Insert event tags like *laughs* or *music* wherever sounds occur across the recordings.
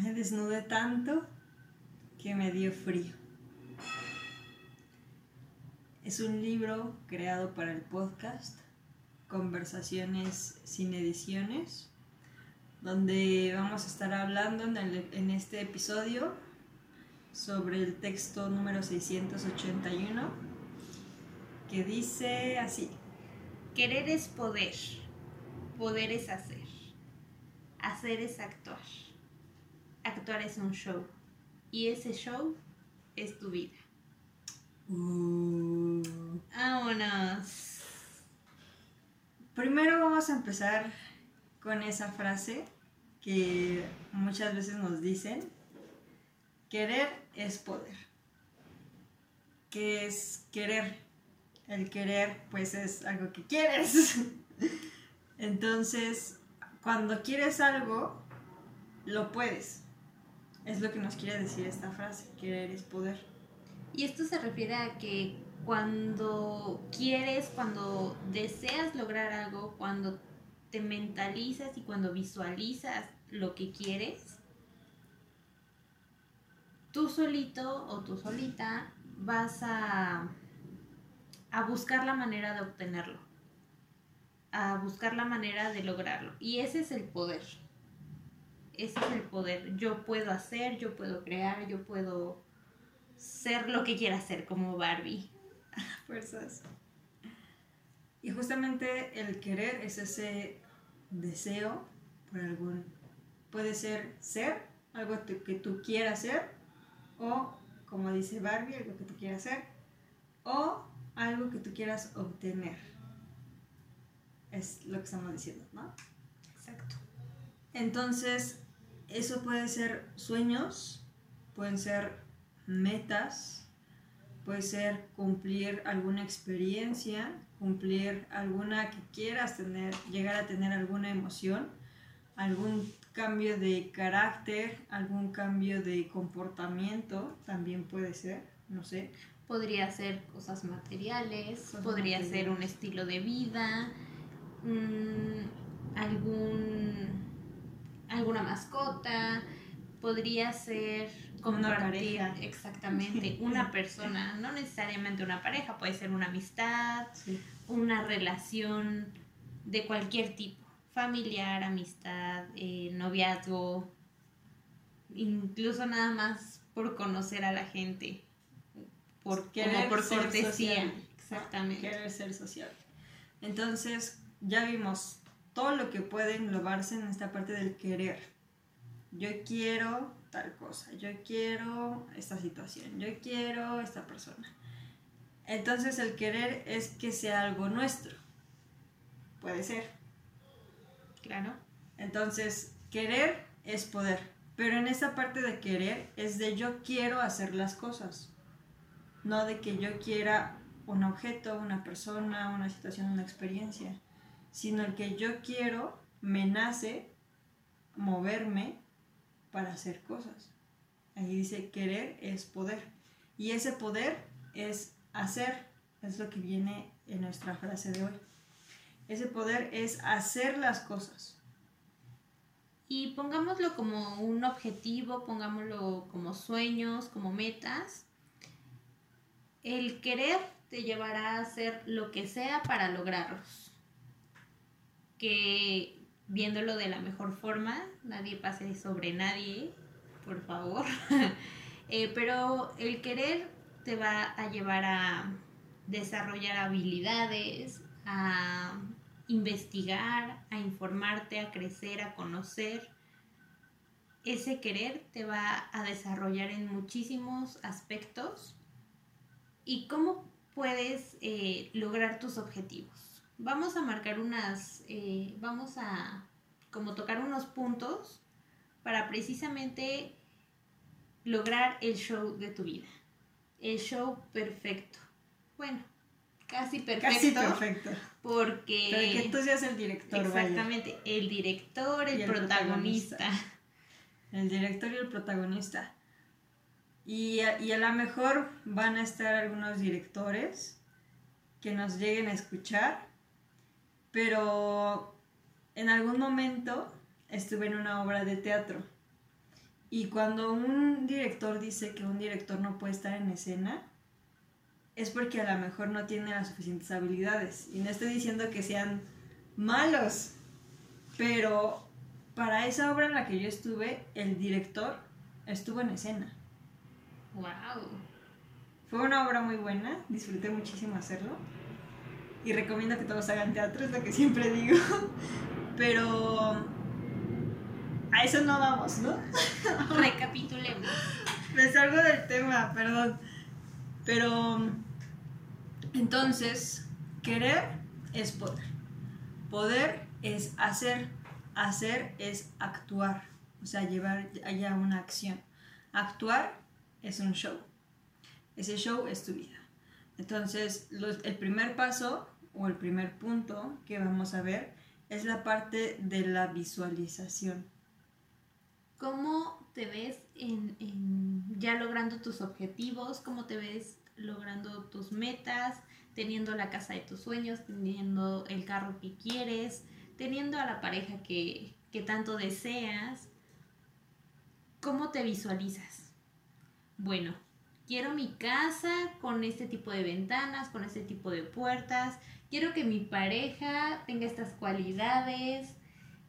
Me desnudé tanto que me dio frío. Es un libro creado para el podcast Conversaciones sin ediciones, donde vamos a estar hablando en, en este episodio sobre el texto número 681, que dice así. Querer es poder, poder es hacer, hacer es actuar, actuar es un show y ese show es tu vida. Uh, Vámonos. Primero vamos a empezar con esa frase que muchas veces nos dicen, querer es poder. ¿Qué es querer? El querer pues es algo que quieres. *laughs* Entonces, cuando quieres algo, lo puedes. Es lo que nos quiere decir esta frase, querer es poder. Y esto se refiere a que cuando quieres, cuando deseas lograr algo, cuando te mentalizas y cuando visualizas lo que quieres, tú solito o tú solita vas a, a buscar la manera de obtenerlo, a buscar la manera de lograrlo. Y ese es el poder. Ese es el poder. Yo puedo hacer, yo puedo crear, yo puedo ser lo que quiera ser como Barbie. *laughs* fuerzas. Y justamente el querer es ese deseo por algún... Puede ser ser, algo que tú quieras ser, o como dice Barbie, algo que tú quieras ser, o algo que tú quieras obtener. Es lo que estamos diciendo, ¿no? Exacto. Entonces, eso puede ser sueños, pueden ser metas, puede ser cumplir alguna experiencia, cumplir alguna que quieras tener, llegar a tener alguna emoción, algún cambio de carácter, algún cambio de comportamiento, también puede ser, no sé. Podría ser cosas materiales, Cosas podría ser un estilo de vida, mm, algún alguna mascota, podría ser Una compartir pareja. exactamente *laughs* una persona, no necesariamente una pareja, puede ser una amistad, Sí. una relación de cualquier tipo, familiar, amistad, eh, noviazgo, incluso nada más por conocer a la gente, por, como por cortesía. sociable. Exactamente. Querer ser social. Entonces, ya vimos todo lo que puede englobarse en esta parte del querer. Yo quiero tal cosa, yo quiero esta situación, yo quiero esta persona. Entonces, el querer es que sea algo nuestro. Puede ser. Claro. Entonces, querer es poder. Pero en esa parte de querer es de yo quiero hacer las cosas. No de que yo quiera un objeto, una persona, una situación, una experiencia. Sino el que yo quiero me nace moverme para hacer cosas. Ahí dice querer es poder. Y ese poder es hacer. Es lo que viene en nuestra frase de hoy. Ese poder es hacer las cosas. Y pongámoslo como un objetivo, pongámoslo como sueños, como metas. El querer te llevará a hacer lo que sea para lograrlos. Que viéndolo de la mejor forma, nadie pase sobre nadie, por favor. *laughs* Eh, pero el querer te va a llevar a desarrollar habilidades, a investigar, a informarte, a crecer, a conocer. Ese querer te va a desarrollar en muchísimos aspectos. ¿Y cómo puedes eh, lograr tus objetivos? Vamos a marcar unas, eh, vamos a como tocar unos puntos para precisamente lograr el show de tu vida. El show perfecto. Bueno, casi perfecto. Casi perfecto. Porque... Pero que tú seas el director, vaya. Exactamente, el director, el, Y el protagonista. protagonista. El director y el protagonista. Y a, y a lo mejor van a estar algunos directores que nos lleguen a escuchar, pero en algún momento estuve en una obra de teatro Y cuando un director dice que un director no puede estar en escena, es porque a lo mejor no tiene las suficientes habilidades. Y no estoy diciendo que sean malos, pero para esa obra en la que yo estuve, el director estuvo en escena. ¡Wow! Fue una obra muy buena, disfruté muchísimo hacerlo. Y recomiendo que todos hagan teatro, es lo que siempre digo. Pero a eso no vamos, ¿no? Recapitulemos. Me salgo del tema, perdón. Pero entonces, querer es poder. Poder es hacer. Hacer es actuar. O sea, llevar allá una acción. Actuar es un show. Ese show es tu vida. Entonces, el primer paso o el primer punto que vamos a ver es la parte de la visualización. ¿Cómo te ves en, ya logrando tus objetivos? ¿Cómo te ves logrando tus metas? Teniendo la casa de tus sueños, teniendo el carro que quieres, teniendo a la pareja que, que tanto deseas. ¿Cómo te visualizas? Bueno, quiero mi casa con este tipo de ventanas, con este tipo de puertas, quiero que mi pareja tenga estas cualidades,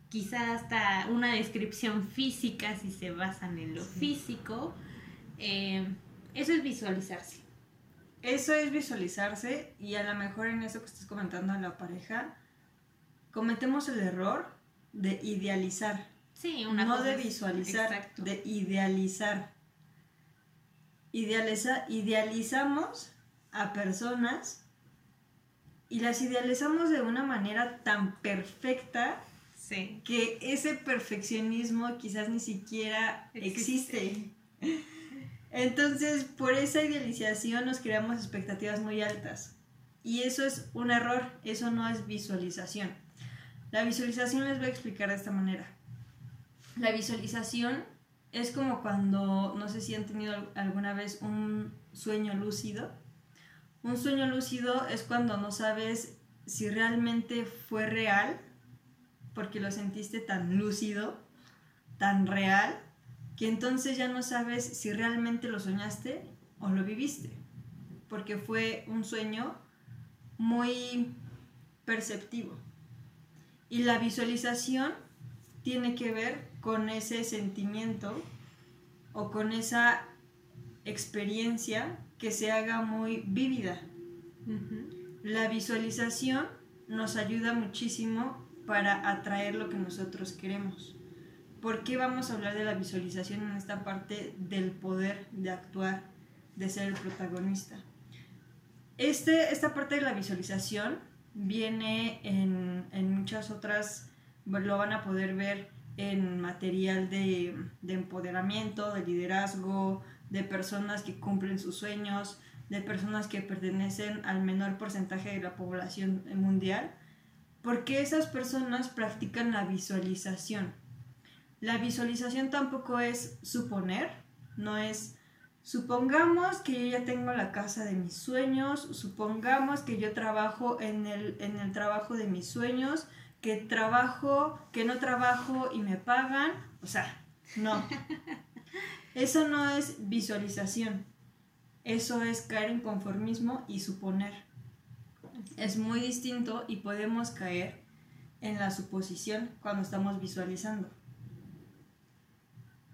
quizá hasta una descripción física si se basan en lo físico. Eh, eso es visualizarse. Eso es visualizarse y a lo mejor en eso que estás comentando a la pareja, cometemos el error de idealizar. Sí, una no de visualizar, de idealizar idealiza, idealizamos a personas y las idealizamos de una manera tan perfecta que ese perfeccionismo quizás ni siquiera existe. Entonces, por esa idealización nos creamos expectativas muy altas. Y eso es un error, eso no es visualización. La visualización les voy a explicar de esta manera. La visualización es como cuando, no sé si han tenido alguna vez un sueño lúcido. Un sueño lúcido es cuando no sabes si realmente fue real, porque lo sentiste tan lúcido, tan real, que entonces ya no sabes si realmente lo soñaste o lo viviste, porque fue un sueño muy perceptivo. Y la visualización tiene que ver con ese sentimiento o con esa experiencia que se haga muy vívida. La visualización nos ayuda muchísimo para atraer lo que nosotros queremos. ¿Por qué vamos a hablar de la visualización en esta parte del poder de actuar, de ser el protagonista? Este, esta parte de la visualización viene en, en muchas otras, lo van a poder ver en material de, empoderamiento, de liderazgo, de personas que cumplen sus sueños, de personas que pertenecen al menor porcentaje de la población mundial, porque esas personas practican la visualización. La visualización tampoco es suponer, no es supongamos que yo ya tengo la casa de mis sueños, supongamos que yo trabajo en el, en el trabajo de mis sueños, que trabajo, que no trabajo y me pagan. O sea, no. *laughs* Eso no es visualización. Eso es caer en conformismo y suponer. Es muy distinto y podemos caer en la suposición cuando estamos visualizando.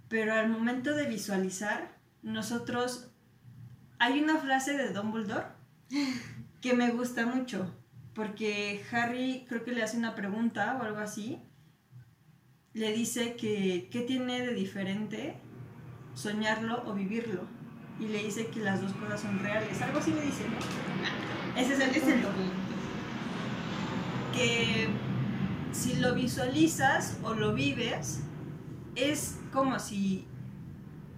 Pero al momento de visualizar, nosotros... Hay una frase de Dumbledore *laughs* que me gusta mucho porque Harry creo que le hace una pregunta o algo así. Le dice que qué tiene de diferente soñarlo o vivirlo. Y le dice que las dos cosas son reales. Algo así le dice, ¿no? Ese es el, punto. Que si lo visualizas o lo vives, es como si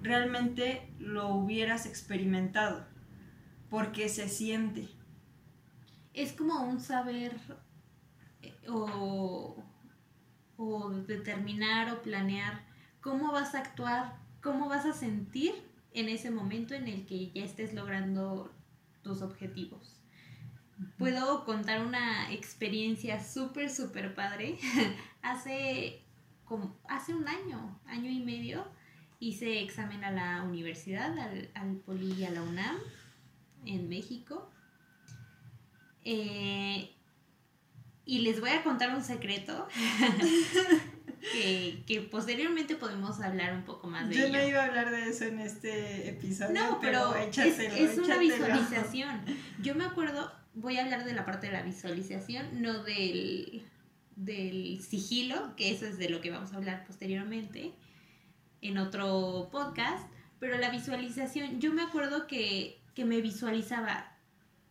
realmente lo hubieras experimentado. Porque se siente es como un saber eh, o, determinar o planear cómo vas a actuar, cómo vas a sentir en ese momento en el que ya estés logrando tus objetivos. Puedo contar una experiencia súper, súper padre. *laughs* hace, como, hace un año, año y medio, hice examen a la universidad, al, al Poli y a la UNAM, en México. Eh, y les voy a contar un secreto *laughs* *laughs* que, que, posteriormente podemos hablar un poco más de Yo ello. no iba a hablar de eso en este episodio. No, pero, es, échatelo, es una visualización. Yo me acuerdo, voy a hablar de la parte de la visualización, no del, del sigilo, que eso es de lo que vamos a hablar posteriormente en otro podcast. Pero la visualización, yo me acuerdo que, que me visualizaba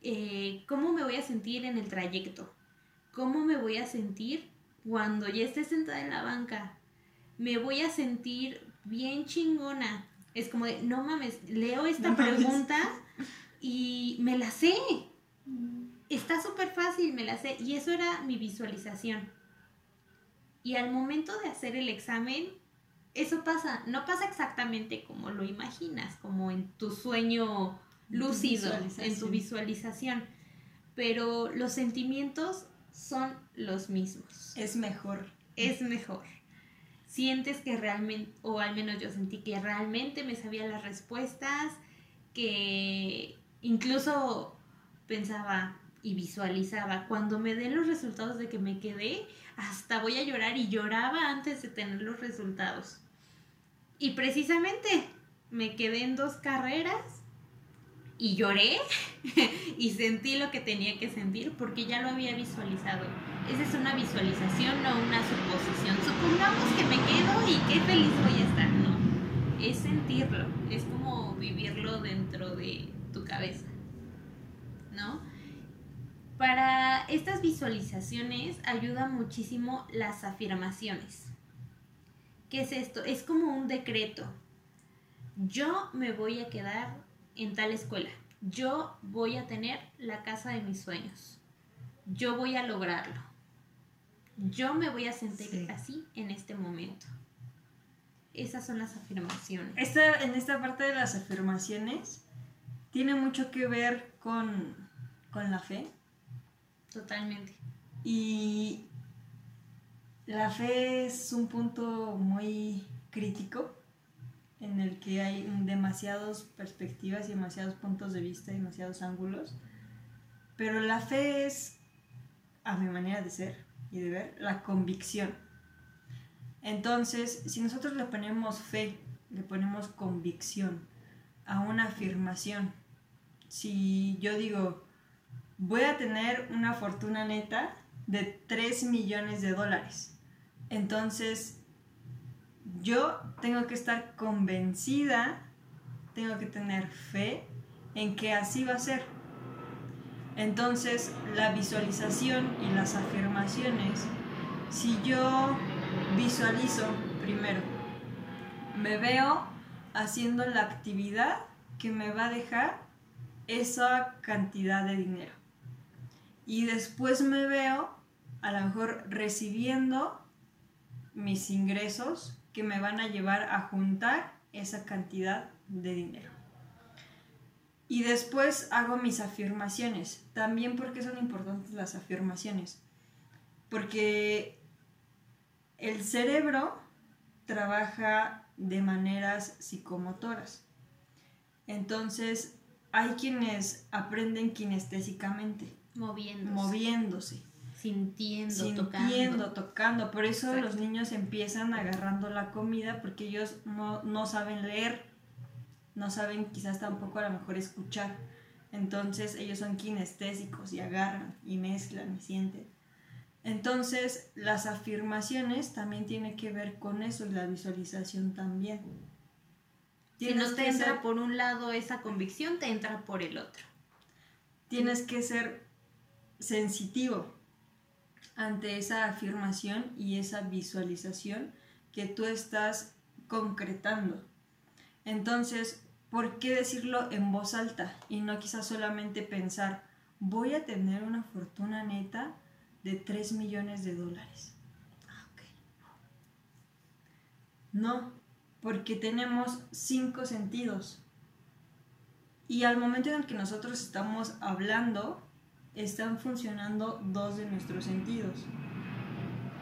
eh, cómo me voy a sentir en el trayecto, cómo me voy a sentir cuando ya esté sentada en la banca, me voy a sentir bien chingona. Es como de, no mames, leo esta No mames. pregunta y me la sé. Está súper fácil, me la sé. Y eso era mi visualización. Y al momento de hacer el examen, eso pasa. No pasa exactamente como lo imaginas, como en tu sueño tu lúcido, en tu visualización. Pero los sentimientos son los mismos Es mejor. es mejor. Sientes que realmente, o al menos yo sentí que realmente me sabía las respuestas, que incluso pensaba y visualizaba, cuando me den los resultados de que me quedé, hasta voy a llorar y lloraba antes de tener los resultados. Y precisamente me quedé en dos carreras y lloré *laughs* y sentí lo que tenía que sentir porque ya lo había visualizado. Esa es una visualización, no una suposición. Supongamos que me quedo y qué feliz voy a estar, no. Es sentirlo, es como vivirlo dentro de tu cabeza, ¿no? Para estas visualizaciones ayuda muchísimo las afirmaciones. ¿Qué es esto? Es como un decreto. Yo me voy a quedar en tal escuela. Yo voy a tener la casa de mis sueños. Yo voy a lograrlo. Yo me voy a sentir Sí. así en este momento. Esas son las afirmaciones. Esta, en esta parte de las afirmaciones tiene mucho que ver con, con la fe. Totalmente. Y la fe es un punto muy crítico en el que hay demasiadas perspectivas y demasiados puntos de vista, demasiados ángulos. Pero la fe es, a mi manera de ser y de ver, la convicción. Entonces, si nosotros le ponemos fe, le ponemos convicción a una afirmación, si yo digo, voy a tener una fortuna neta de 3 millones de dólares. Entonces, yo tengo que estar convencida, tengo que tener fe en que así va a ser. Entonces, la visualización y las afirmaciones, si yo visualizo primero, me veo haciendo la actividad que me va a dejar esa cantidad de dinero. Y después me veo a lo mejor recibiendo mis ingresos que me van a llevar a juntar esa cantidad de dinero. Y después hago mis afirmaciones. También porque son importantes las afirmaciones. Porque el cerebro trabaja de maneras psicomotoras. Entonces, hay quienes aprenden kinestésicamente, Moviéndose. moviéndose, sintiendo, sintiendo, tocando. tocando. Por eso Exacto. los niños empiezan agarrando la comida porque ellos no, no saben leer, no saben quizás tampoco a lo mejor escuchar. Entonces ellos son kinestésicos y agarran y mezclan y sienten. Entonces las afirmaciones también tienen que ver con eso y la visualización también. Si Tienes no te entra ser- por un lado esa convicción, te entra por el otro. tienes que ser sensitivo ante esa afirmación y esa visualización que tú estás concretando. Entonces, ¿por qué decirlo en voz alta y no quizás solamente pensar, voy a tener una fortuna neta de 3 millones de dólares? Ah. No, porque tenemos cinco sentidos. Y al momento en el que nosotros estamos hablando, están funcionando dos de nuestros sentidos.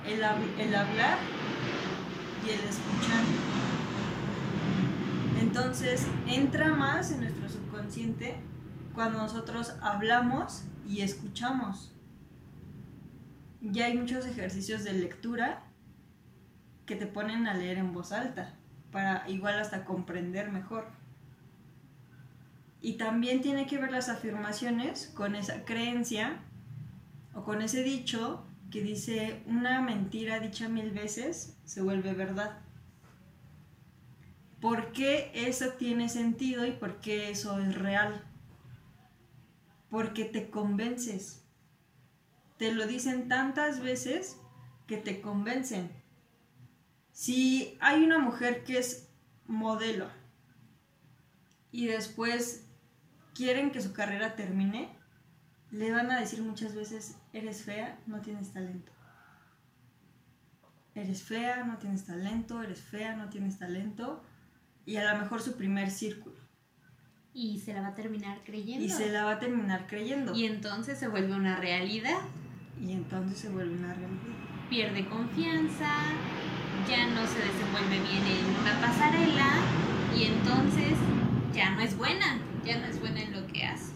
El, el hablar y el escuchar. Entonces entra más en nuestro subconsciente cuando nosotros hablamos y escuchamos. Ya hay muchos ejercicios de lectura que te ponen a leer en voz alta para igual hasta comprender mejor. Y también tiene que ver las afirmaciones con esa creencia o con ese dicho que dice una mentira dicha mil veces se vuelve verdad. ¿Por qué eso tiene sentido y por qué eso es real? Porque te convences. Te lo dicen tantas veces que te convencen. Si hay una mujer que es modelo y después quieren que su carrera termine, le van a decir muchas veces, eres fea, no tienes talento. Eres fea, no tienes talento, eres fea, no tienes talento. Y a lo mejor su primer círculo. Y se la va a terminar creyendo. Y se la va a terminar creyendo. Y entonces se vuelve una realidad. Y entonces se vuelve una realidad. Pierde confianza, ya no se desenvuelve bien en una pasarela y entonces ya no es buena ya no es buena en lo que hace.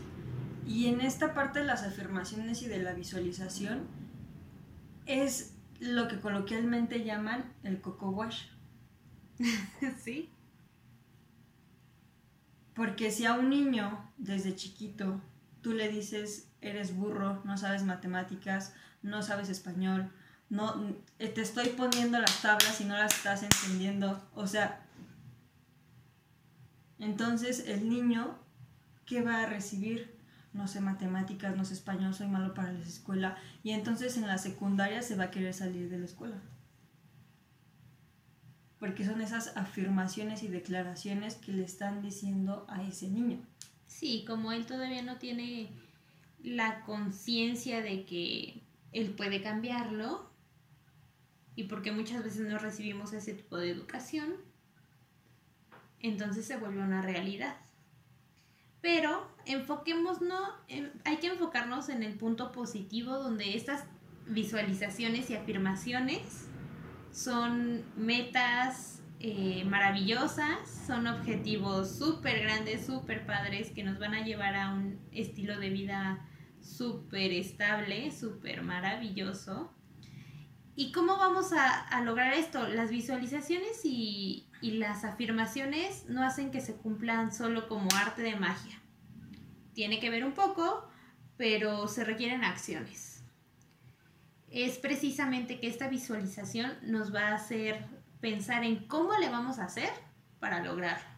Y en esta parte de las afirmaciones y de la visualización es lo que coloquialmente llaman el coco wash. *laughs* sí. Porque si a un niño desde chiquito tú le dices eres burro, no sabes matemáticas, no sabes español, no te estoy poniendo las tablas y no las estás entendiendo, o sea, entonces el niño ¿qué va a recibir? No sé matemáticas, no sé español, soy malo para la escuela. Y entonces en la secundaria se va a querer salir de la escuela. Porque son esas afirmaciones y declaraciones que le están diciendo a ese niño. Sí, como él todavía no tiene la conciencia de que él puede cambiarlo y porque muchas veces no recibimos ese tipo de educación, entonces se vuelve una realidad. Pero enfoquémonos, hay que enfocarnos en el punto positivo donde estas visualizaciones y afirmaciones son metas eh, maravillosas, son objetivos súper grandes, súper padres que nos van a llevar a un estilo de vida súper estable, súper maravilloso. ¿Y cómo vamos a, lograr esto? Las visualizaciones y, y las afirmaciones no hacen que se cumplan solo como arte de magia. Tiene que ver un poco, pero se requieren acciones. Es precisamente que esta visualización nos va a hacer pensar en cómo le vamos a hacer para lograrlo.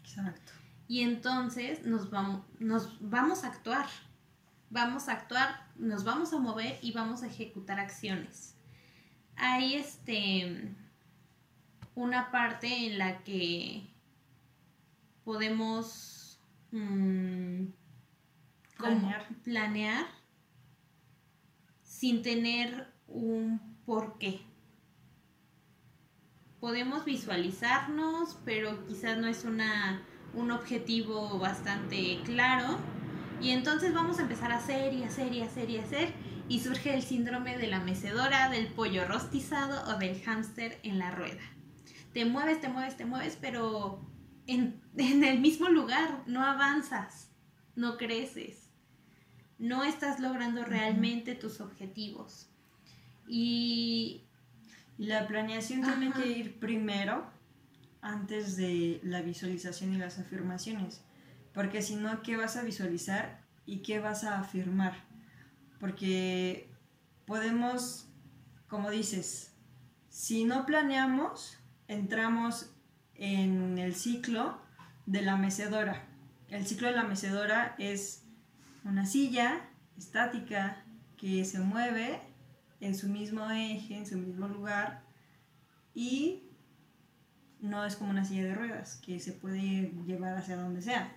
Exacto. Y entonces nos vamos, nos vamos a actuar. Vamos a actuar, nos vamos a mover y vamos a ejecutar acciones. Hay este una parte en la que podemos mm, planear. planear sin tener un porqué. Podemos visualizarnos, pero quizás no es una, un objetivo bastante claro. Y entonces vamos a empezar a hacer y hacer y hacer y hacer. Y surge el síndrome de la mecedora, del pollo rostizado o del hámster en la rueda te mueves, te mueves, te mueves, pero *laughs* en, el mismo lugar no avanzas, no creces, no estás logrando realmente tus objetivos. Y la planeación tiene que ir primero antes de la visualización y las afirmaciones, porque si no, ¿qué vas a visualizar y qué vas a afirmar? Porque podemos, como dices, si no planeamos, entramos en el ciclo de la mecedora. El ciclo de la mecedora es una silla estática que se mueve en su mismo eje, en su mismo lugar y no es como una silla de ruedas que se puede llevar hacia donde sea.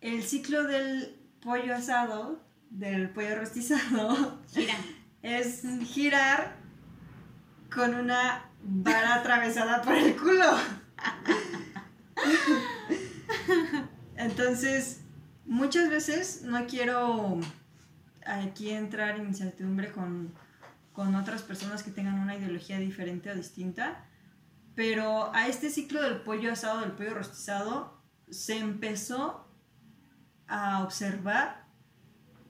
El ciclo del pollo asado, del pollo rostizado, *laughs* es girar con una vara atravesada por el culo. Entonces, muchas veces no quiero aquí entrar en incertidumbre con, con otras personas que tengan una ideología diferente o distinta, Pero a este ciclo del pollo asado, del pollo rostizado, se empezó a observar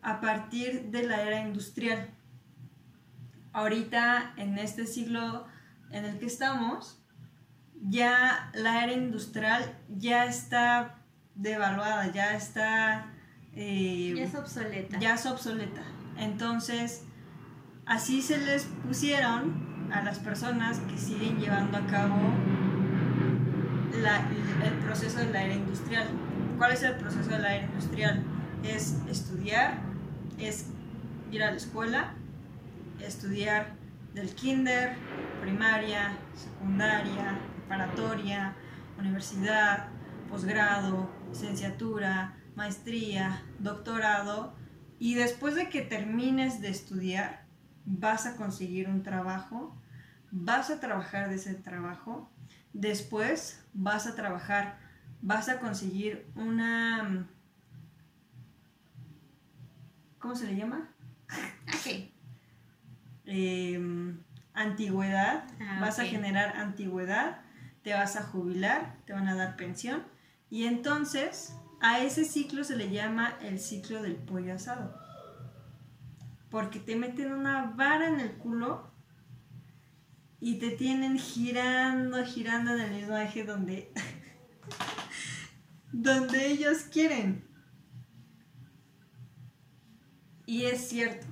a partir de la era industrial. Ahorita, en este siglo en el que estamos, ya la era industrial ya está devaluada, ya está... Eh, ya es obsoleta. Ya es obsoleta. Entonces, así se les pusieron a las personas que siguen llevando a cabo el proceso de la era industrial. ¿Cuál es el proceso de la era industrial? Es estudiar, es ir a la escuela, estudiar del kinder, primaria, secundaria, preparatoria, universidad, posgrado, licenciatura, maestría, doctorado, y después de que termines de estudiar, vas a conseguir un trabajo, vas a trabajar de ese trabajo, después vas a trabajar, vas a conseguir una... ¿Cómo se le llama? Em, antigüedad, ah, vas a generar antigüedad, te vas a jubilar, te van a dar pensión y entonces a ese ciclo se le llama el ciclo del pollo asado. Porque te meten una vara en el culo y te tienen girando, girando en el mismo eje donde, *laughs* donde ellos quieren. Y es cierto.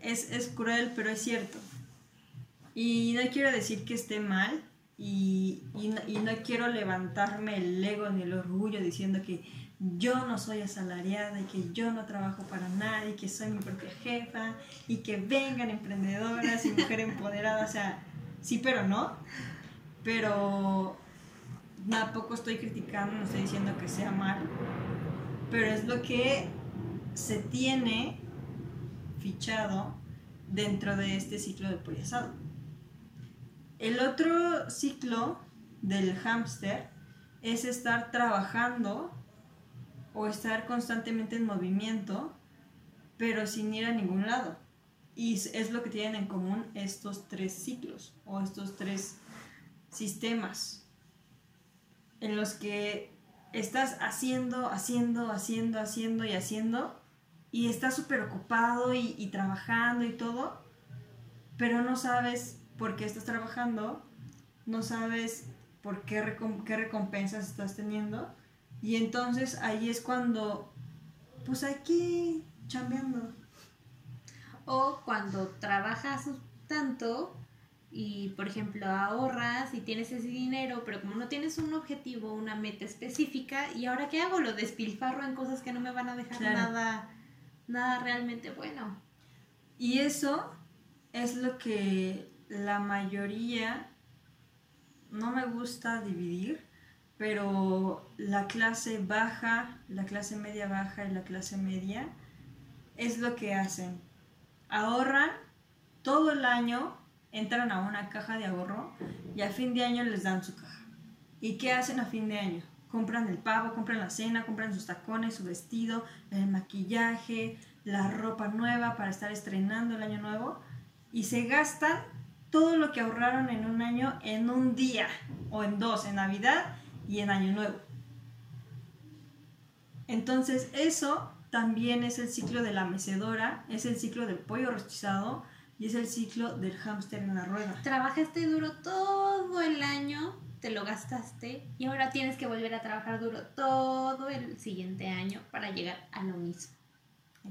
Es, es cruel, pero es cierto. Y no quiero decir que esté mal, y, no, quiero levantarme el ego ni el orgullo diciendo que yo no soy asalariada y que yo no trabajo para nadie, que soy mi propia jefa y que vengan emprendedoras y mujeres *laughs* empoderadas. O sea, sí, pero no. Pero tampoco estoy criticando, no estoy diciendo que sea mal. Pero es lo que se tiene fichado dentro de este ciclo del poliasado. El otro ciclo del hámster es estar trabajando o estar constantemente en movimiento, pero sin ir a ningún lado. Y es lo que tienen en común estos tres ciclos o estos tres sistemas en los que estás haciendo, haciendo, haciendo, haciendo y haciendo y estás súper ocupado y, y trabajando y todo, pero no sabes por qué estás trabajando, no sabes por qué, qué recompensas estás teniendo. Y entonces ahí es cuando, pues aquí chambeando. O cuando trabajas tanto y, por ejemplo, ahorras y tienes ese dinero, pero como no tienes un objetivo, una meta específica, ¿y ahora qué hago? Lo despilfarro en cosas que no me van a dejar nada, nada realmente bueno. Y eso es lo que la mayoría, no me gusta dividir, pero la clase baja, la clase media baja y la clase media es lo que hacen. Ahorran todo el año, entran a una caja de ahorro y a fin de año les dan su caja. ¿Y qué hacen a fin de año? Compran el pavo, compran la cena, compran sus tacones, su vestido, el maquillaje, la ropa nueva para estar estrenando el año nuevo y se gastan todo lo que ahorraron en un año en un día o en dos, en Navidad y en Año Nuevo. Entonces eso también es el ciclo de la mecedora, es el ciclo del pollo rostizado y es el ciclo del hámster en la rueda. Trabajaste duro todo el año, te lo gastaste y ahora tienes que volver a trabajar duro todo el siguiente año para llegar a lo mismo.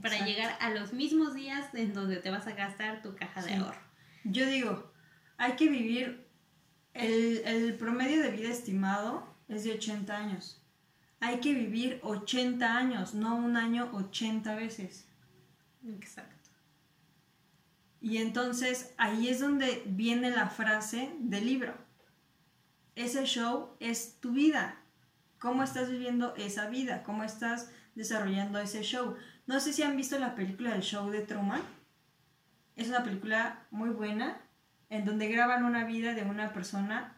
Para llegar a los mismos días en donde te vas a gastar tu caja de ahorro. Yo digo, hay que vivir, el, promedio de vida estimado es de 80 años. Hay que vivir 80 años, no un año 80 veces. Exacto. Y entonces ahí es donde viene la frase del libro. Ese show es tu vida. ¿Cómo estás viviendo esa vida? ¿Cómo estás desarrollando ese show? No sé si han visto la película del show de Truman. Es una película muy buena en donde graban una vida de una persona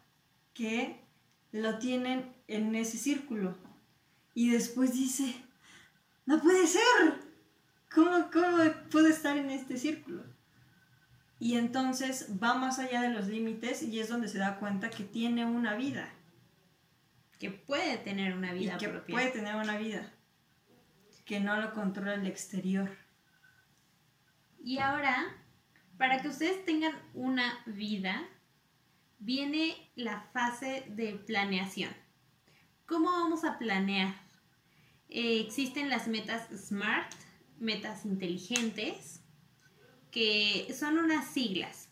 que lo tienen en ese círculo. Y después dice, no puede ser. ¿Cómo, cómo puedo estar en este círculo? Y entonces va más allá de los límites y es donde se da cuenta que tiene una vida. Que puede tener una vida y que propia. puede tener una vida. Que no lo controla el exterior. Y ahora, para que ustedes tengan una vida, viene la fase de planeación. ¿Cómo vamos a planear? Eh, existen las metas SMART, metas inteligentes, que son unas siglas.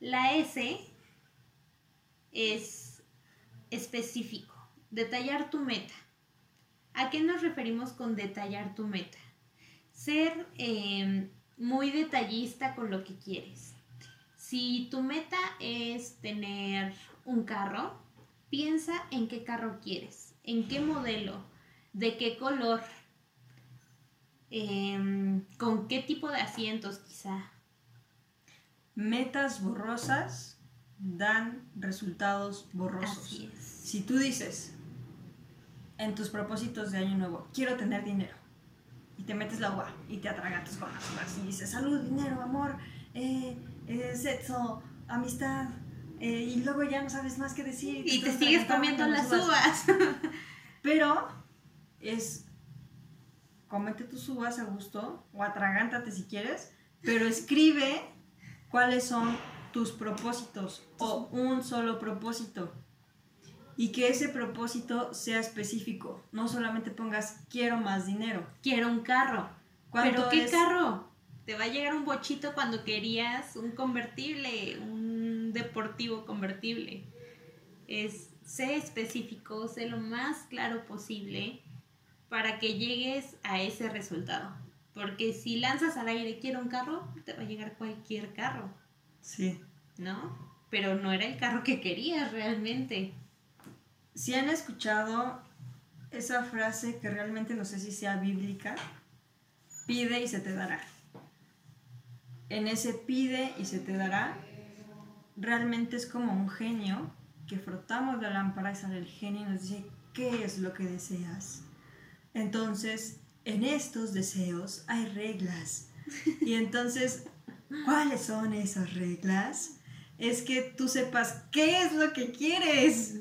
La S es específico, detallar tu meta. ¿A qué nos referimos con detallar tu meta? Ser eh, muy detallista con lo que quieres. Si tu meta es tener un carro, piensa en qué carro quieres, en qué modelo, de qué color, em, con qué tipo de asientos quizá. Metas borrosas dan resultados borrosos. Así es. Si tú dices en tus propósitos de año nuevo, quiero tener dinero, y te metes la agua y te atragantas con las uvas y dices salud, dinero, amor, eh, eh, sexo, amistad, eh, y luego ya no sabes más qué decir. Y te sigues comiendo las uvas. *laughs* Pero es cómete tus uvas a gusto o atragántate si quieres, pero escribe cuáles son tus propósitos o un solo propósito. Y que ese propósito sea específico, no solamente pongas quiero más dinero. Quiero un carro. ¿Cuánto ¿Pero qué es? carro? Te va a llegar un bochito cuando querías un convertible, un deportivo convertible. Es, sé específico, sé lo más claro posible para que llegues a ese resultado. Porque si lanzas al aire quiero un carro, te va a llegar cualquier carro, Sí. ¿no? Pero no era el carro que querías realmente. Si han escuchado esa frase que realmente no sé si sea bíblica, pide y se te dará. En ese pide y se te dará, realmente es como un genio que frotamos la lámpara y sale el genio y nos dice, ¿qué es lo que deseas? Entonces, en estos deseos hay reglas. Y entonces, ¿cuáles son esas reglas? Es que tú sepas qué es lo que quieres.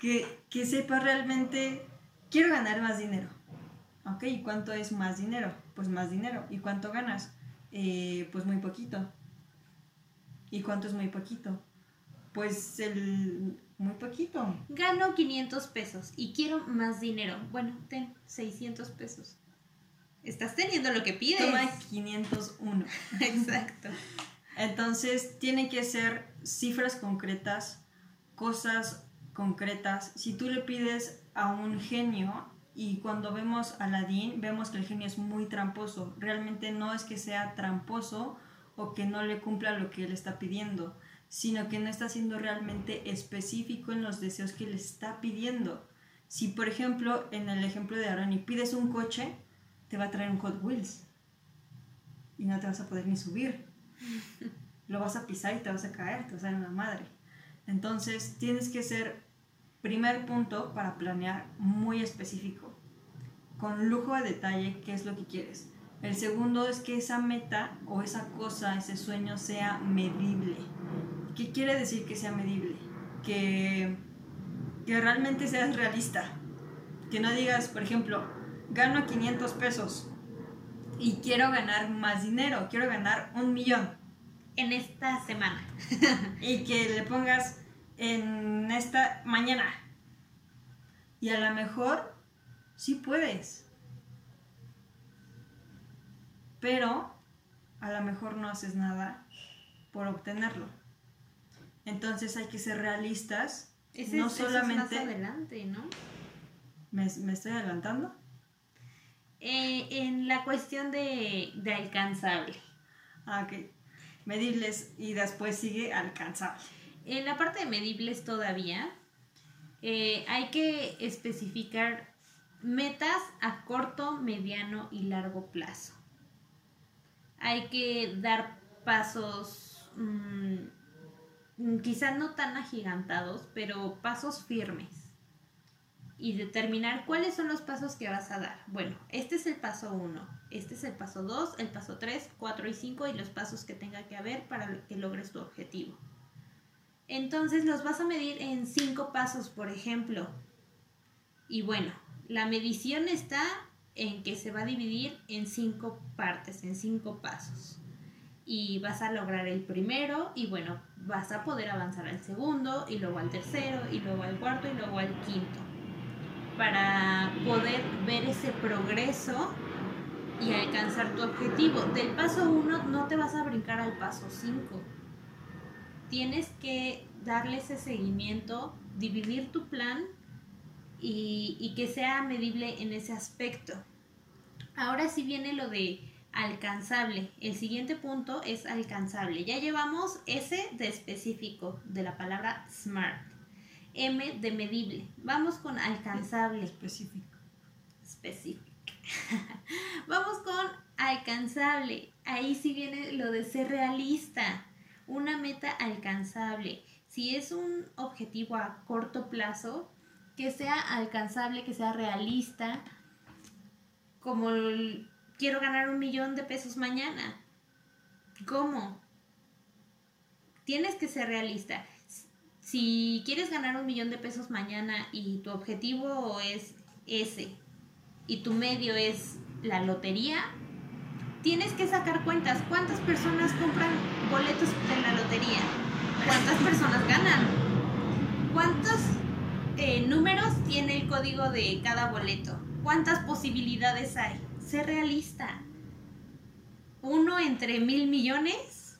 Que, que sepas realmente, quiero ganar más dinero. ¿Ok? ¿Y cuánto es más dinero? Pues más dinero. ¿Y cuánto ganas? Eh, pues muy poquito. ¿Y cuánto es muy poquito? Pues el muy poquito. Gano 500 pesos y quiero más dinero. Bueno, ten 600 pesos. Estás teniendo lo que pides. Toma 501. *laughs* Exacto. Entonces, tienen que ser cifras concretas, cosas concretas. Si tú le pides a un genio y cuando vemos a Aladdin, vemos que el genio es muy tramposo. Realmente no es que sea tramposo o que no le cumpla lo que él está pidiendo, sino que no está siendo realmente específico en los deseos que le está pidiendo. Si, por ejemplo, en el ejemplo de Arani pides un coche, te va a traer un Hot Wheels y no te vas a poder ni subir. *laughs* Lo vas a pisar y te vas a caer, te vas a dar una madre. Entonces, tienes que ser, primer punto, para planear muy específico, con lujo de detalle, qué es lo que quieres. El segundo es que esa meta o esa cosa, ese sueño sea medible. ¿Qué quiere decir que sea medible? Que, que realmente seas realista. Que no digas, por ejemplo, gano 500 pesos y quiero ganar más dinero, quiero ganar un millón. En esta semana. *laughs* y que le pongas en esta mañana. Y a lo mejor sí puedes. Pero a lo mejor no haces nada por obtenerlo. Entonces hay que ser realistas. Ese no es- es solamente... más adelante, ¿no? ¿Me, me estoy adelantando? Eh, en la cuestión de, de alcanzable. Ah, ok. Medirles y después sigue alcanzable. En la parte de medibles todavía, eh, hay que especificar metas a corto, mediano y largo plazo. Hay que dar pasos, mm, quizás no tan agigantados, pero pasos firmes. Y determinar cuáles son los pasos que vas a dar. Bueno, este es el paso uno. Este es el paso 2, el paso 3, 4 y 5 y los pasos que tenga que haber para que logres tu objetivo. Entonces los vas a medir en 5 pasos, por ejemplo. Y bueno, la medición está en que se va a dividir en 5 partes, en 5 pasos. Y vas a lograr el primero y bueno, vas a poder avanzar al segundo y luego al tercero y luego al cuarto y luego al quinto. Para poder ver ese progreso y alcanzar tu objetivo. Del paso 1 no te vas a brincar al paso 5. Tienes que darle ese seguimiento, dividir tu plan y, y, que sea medible en ese aspecto. Ahora sí viene lo de alcanzable. El siguiente punto es alcanzable. Ya llevamos S de específico, de la palabra smart. M de medible. Vamos con alcanzable. Específico. Específico. *laughs* Vamos con alcanzable. Ahí sí viene lo de ser realista. Una meta alcanzable. Si es un objetivo a corto plazo, que sea alcanzable, que sea realista. Como quiero ganar un millón de pesos mañana. ¿Cómo? Tienes que ser realista. Si quieres ganar un millón de pesos mañana y tu objetivo es ese, y tu medio es la lotería, tienes que sacar cuentas. ¿Cuántas personas compran boletos de la lotería? ¿Cuántas personas ganan? ¿Cuántos eh, números tiene el código de cada boleto? ¿Cuántas posibilidades hay? Sé realista. Uno entre mil millones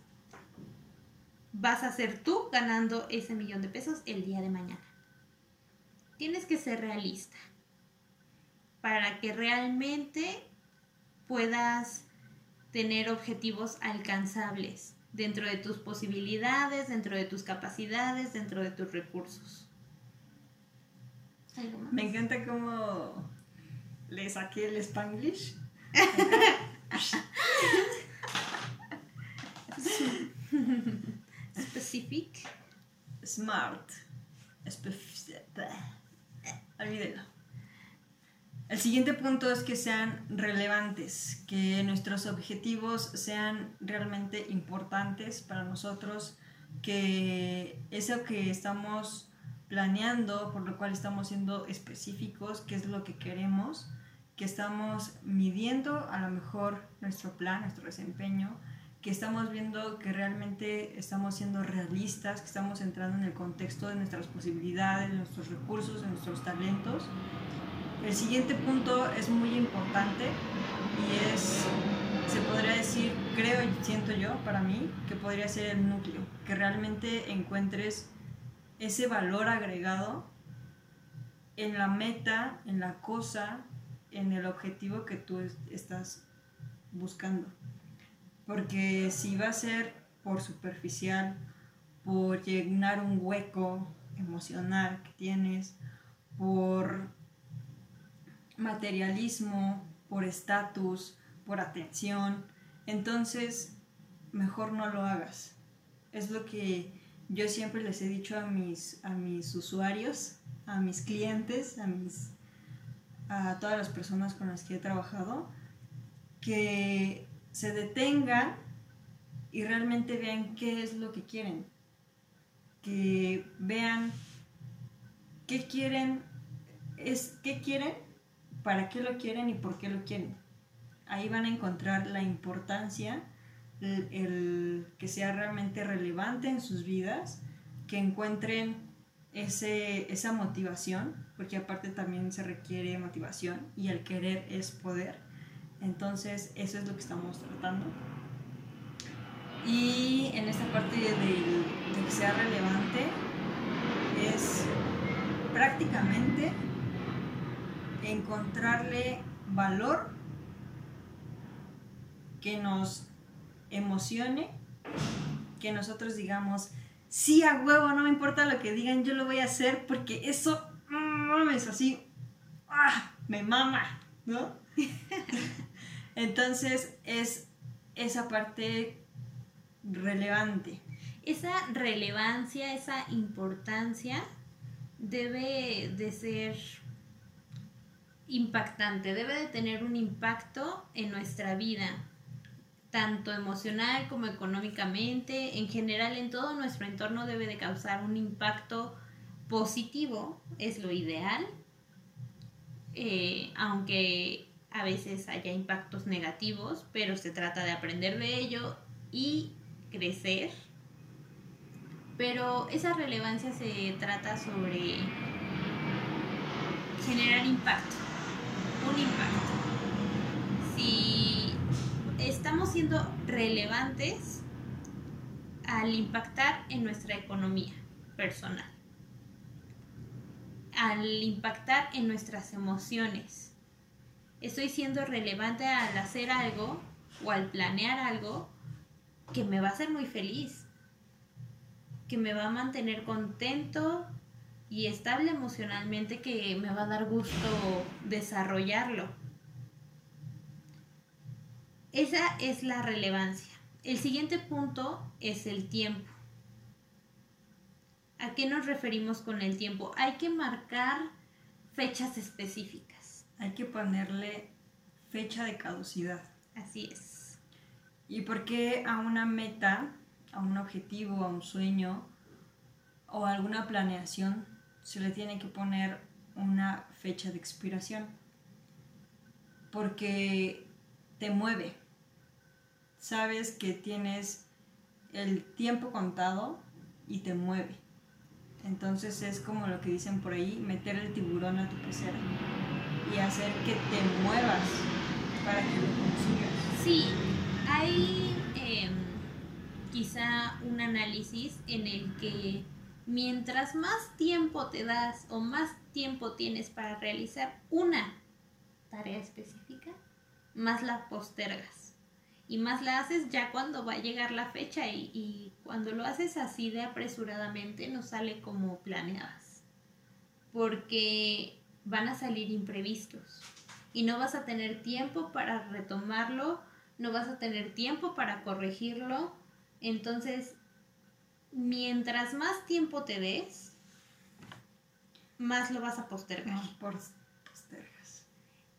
vas a ser tú ganando ese millón de pesos el día de mañana. Tienes que ser realista para que realmente puedas tener objetivos alcanzables dentro de tus posibilidades, dentro de tus capacidades, dentro de tus recursos. Me encanta cómo le saqué el spanglish. *laughs* Specific. Smart. Olvídelo. El siguiente punto es que sean relevantes, que nuestros objetivos sean realmente importantes para nosotros, que eso que estamos planeando, por lo cual estamos siendo específicos, qué es lo que queremos, que estamos midiendo a lo mejor nuestro plan, nuestro desempeño, que estamos viendo que realmente estamos siendo realistas, que estamos entrando en el contexto de nuestras posibilidades, de nuestros recursos, de nuestros talentos el siguiente punto es muy importante y es, se podría decir, creo y siento yo para mí, que podría ser el núcleo, que realmente encuentres ese valor agregado en la meta, en la cosa, en el objetivo que tú estás buscando. Porque si va a ser por superficial, por llenar un hueco emocional que tienes, por materialismo, por estatus, por atención. Entonces, mejor no lo hagas. Es lo que yo siempre les he dicho a mis, a mis usuarios, a mis clientes, a, mis, a todas las personas con las que he trabajado, que se detengan y realmente vean qué es lo que quieren. Que vean qué quieren, es qué quieren para qué lo quieren y por qué lo quieren. Ahí van a encontrar la importancia, el, que sea realmente relevante en sus vidas, que encuentren ese, esa motivación, porque aparte también se requiere motivación y el querer es poder. Entonces, eso es lo que estamos tratando. Y en esta parte de, de que sea relevante, es prácticamente encontrarle valor que nos emocione, que nosotros digamos, sí a huevo, no me importa lo que digan, yo lo voy a hacer porque eso, es así, ¡ah! me mama, ¿no? *laughs* Entonces es esa parte relevante. Esa relevancia, esa importancia debe de ser impactante, debe de tener un impacto en nuestra vida, tanto emocional como económicamente, en general en todo nuestro entorno debe de causar un impacto positivo, es lo ideal, eh, aunque a veces haya impactos negativos, pero se trata de aprender de ello y crecer. Pero esa relevancia se trata sobre generar impacto, un impacto. Si estamos siendo relevantes al impactar en nuestra economía personal, al impactar en nuestras emociones, estoy siendo relevante al hacer algo o al planear algo que me va a hacer muy feliz, que me va a mantener contento y estable emocionalmente, que me va a dar gusto desarrollarlo. Esa es la relevancia. El siguiente punto es el tiempo. ¿A qué nos referimos con el tiempo? Hay que marcar fechas específicas. Hay que ponerle fecha de caducidad. Así es. ¿Y por qué a una meta, a un objetivo, a un sueño o a alguna planeación se le tiene que poner una fecha de expiración? Porque te mueve. Sabes que tienes el tiempo contado y te mueve. Entonces es como lo que dicen por ahí, meter el tiburón a tu pecera y hacer que te muevas para que lo consigas. Sí, hay em, quizá un análisis en el que mientras más tiempo te das o más tiempo tienes para realizar una tarea específica, más la postergas. Y más la haces ya cuando va a llegar la fecha y, cuando lo haces así de apresuradamente no sale como planeadas porque van a salir imprevistos y no vas a tener tiempo para retomarlo, no vas a tener tiempo para corregirlo, entonces mientras más tiempo te des, más lo vas a postergar. postergas.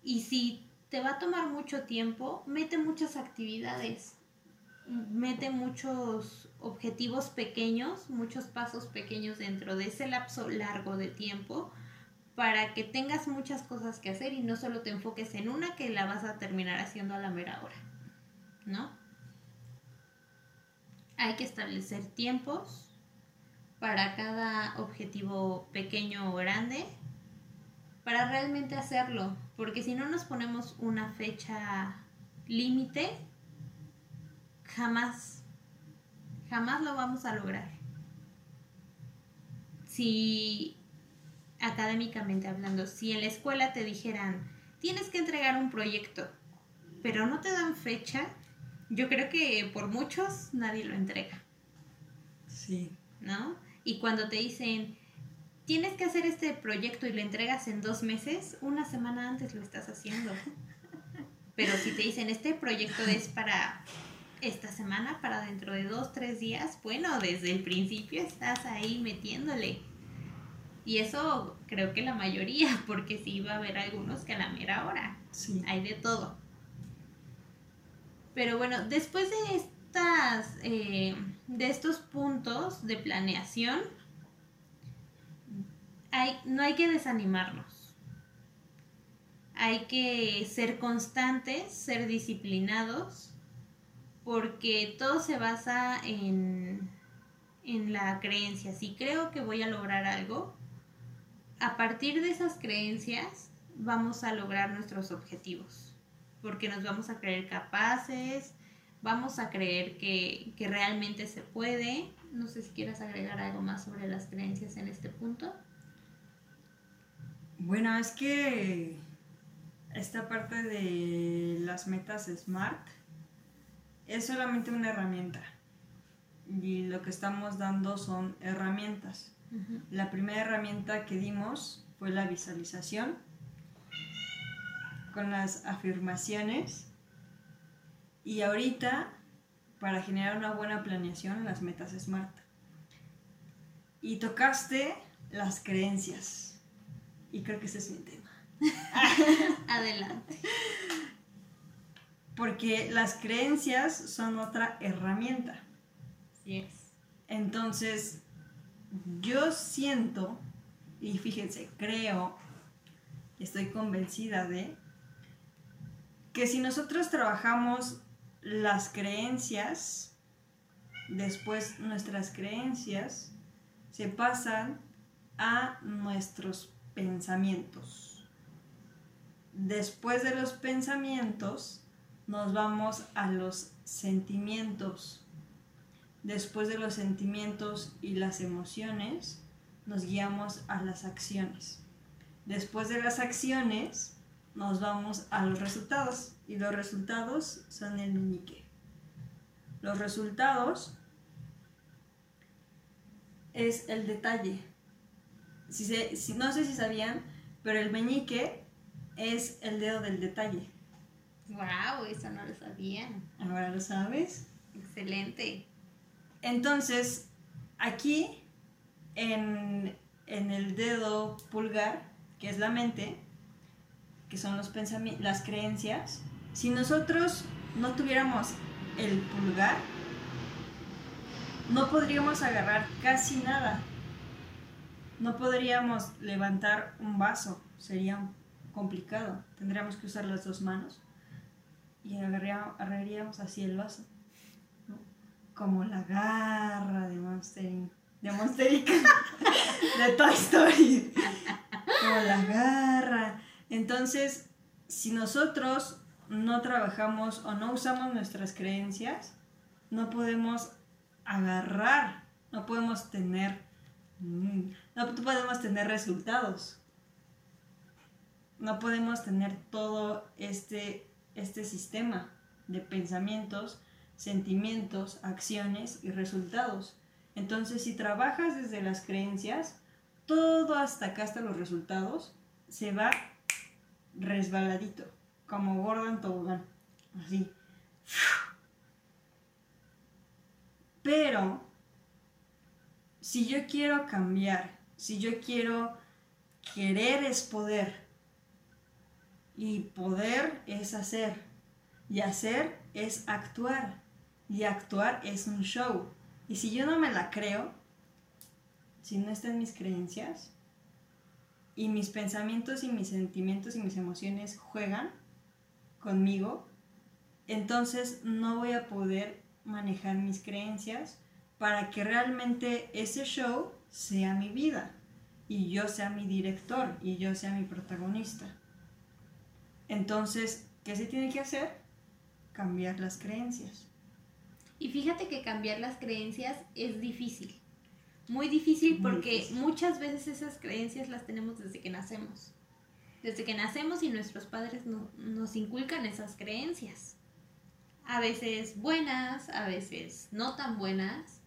Y si te va a tomar mucho tiempo, mete muchas actividades, mete muchos objetivos pequeños, muchos pasos pequeños dentro de ese lapso largo de tiempo para que tengas muchas cosas que hacer y no solo te enfoques en una que la vas a terminar haciendo a la mera hora, ¿no? Hay que establecer tiempos para cada objetivo pequeño o grande para realmente hacerlo, porque si no nos ponemos una fecha límite, jamás, jamás lo vamos a lograr. Si académicamente hablando, si en la escuela te dijeran, tienes que entregar un proyecto, pero no te dan fecha, yo creo que por muchos nadie lo entrega. Sí. ¿No? Y cuando te dicen, tienes que hacer este proyecto y lo entregas en dos meses, una semana antes lo estás haciendo. *laughs* Pero si te dicen, este proyecto es para esta semana, para dentro de dos, tres días, bueno, desde el principio estás ahí metiéndole. Y eso creo que la mayoría, *laughs* porque sí va a haber algunos que a la mera hora. Sí. Hay de todo. Pero bueno, después de estas, eh, de estos puntos de planeación, no hay que desanimarnos. Hay que ser constantes, ser disciplinados, porque todo se basa en, en la creencia. Si creo que voy a lograr algo, a partir de esas creencias vamos a lograr nuestros objetivos, porque nos vamos a creer capaces, vamos a creer que, que realmente se puede. No sé si quieras agregar algo más sobre las creencias en este punto. Bueno, es que esta parte de las metas SMART es solamente una herramienta y lo que estamos dando son herramientas. La primera herramienta que dimos fue la visualización con las afirmaciones y ahorita para generar una buena planeación las metas SMART. Y tocaste las creencias y creo que ese es mi tema. *laughs* Adelante. Porque las creencias son otra herramienta. Sí es. Entonces, yo siento, y fíjense, creo, estoy convencida de, que si nosotros trabajamos las creencias, después nuestras creencias se pasan a nuestros pensamientos. Después de los pensamientos nos vamos a los sentimientos. Después de los sentimientos y las emociones nos guiamos a las acciones. Después de las acciones nos vamos a los resultados y los resultados son el meñique. Los resultados es el detalle. Si si, no sé si sabían, pero el meñique es el dedo del detalle. Wow, eso no lo sabía. Ahora lo sabes. Excelente. Entonces, aquí en, en el dedo pulgar, que es la mente, que son los las creencias, si nosotros no tuviéramos el pulgar, no podríamos agarrar casi nada. No podríamos levantar un vaso, sería complicado. Tendríamos que usar las dos manos y agarraríamos así el vaso. Como la garra de Monster de Monster *laughs* de Toy Story. Como la garra. Entonces, si nosotros no trabajamos o no usamos nuestras creencias, no podemos agarrar, no podemos tener, mm, no podemos tener resultados. No podemos tener todo este, este sistema de pensamientos, sentimientos, acciones y resultados. Entonces, si trabajas desde las creencias, todo hasta acá, hasta los resultados, se va resbaladito, como Gordon Tobogán, así. Pero, si yo quiero cambiar, si yo quiero querer es poder, y poder es hacer, y hacer es actuar, y actuar es un show. Y si yo no me la creo, si no está en mis creencias, y mis pensamientos y mis sentimientos y mis emociones juegan conmigo, entonces no voy a poder manejar mis creencias para que realmente ese show sea mi vida y yo sea mi director y yo sea mi protagonista. Entonces, ¿qué se tiene que hacer? Cambiar las creencias. Y fíjate que cambiar las creencias es difícil. Muy difícil porque muchas veces esas creencias las tenemos desde que nacemos. Desde que nacemos y nuestros padres nos inculcan esas creencias. A veces buenas, a veces no tan buenas.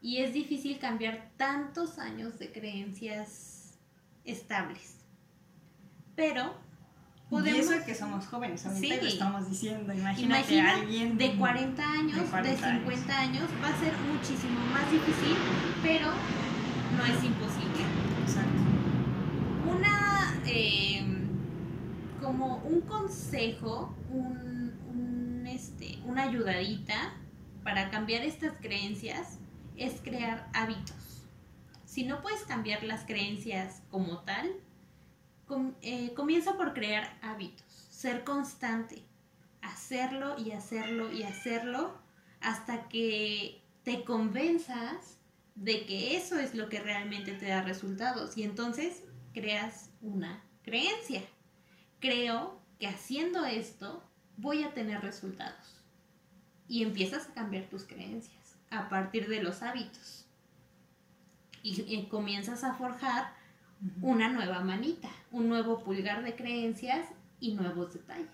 Y es difícil cambiar tantos años de creencias estables. Pero podemos... Y eso que somos jóvenes, ahorita lo estamos diciendo. Imagínate Imagina alguien de 40 años, de, 50 años. va a ser muchísimo más difícil, pero no es imposible. Exacto. Una, em, como un consejo, un, un, este, una ayudadita para cambiar estas creencias es crear hábitos. Si no puedes cambiar las creencias como tal, eh, comienza por crear hábitos, ser constante, hacerlo y hacerlo y hacerlo hasta que te convenzas de que eso es lo que realmente te da resultados. Y entonces creas una creencia. Creo que haciendo esto voy a tener resultados. Y empiezas a cambiar tus creencias a partir de los hábitos. Y comienzas a forjar una nueva manita, un nuevo pulgar de creencias y nuevos detalles.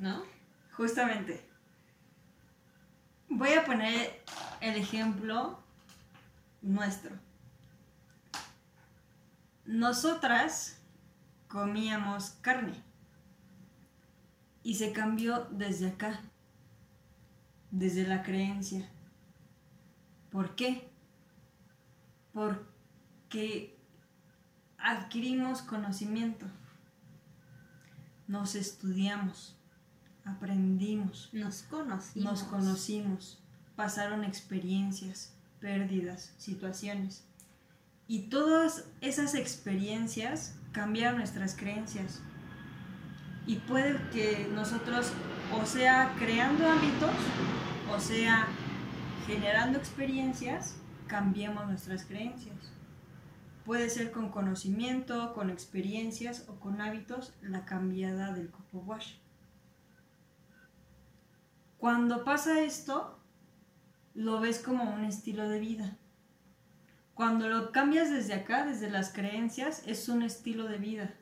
¿No? Justamente. Voy a poner el ejemplo nuestro. Nosotras comíamos carne y se cambió desde acá, desde la creencia. ¿Por qué? Porque que adquirimos conocimiento, nos estudiamos, aprendimos, Nos conocimos. nos conocimos, pasaron experiencias, pérdidas, situaciones. Y todas esas experiencias cambiaron nuestras creencias. Y puede que nosotros, o sea, creando hábitos, o sea, generando experiencias, cambiemos nuestras creencias. Puede ser con conocimiento, con experiencias o con hábitos la cambiada del coco wash. Cuando pasa esto, lo ves como un estilo de vida. Cuando lo cambias desde acá, desde las creencias, es un estilo de vida.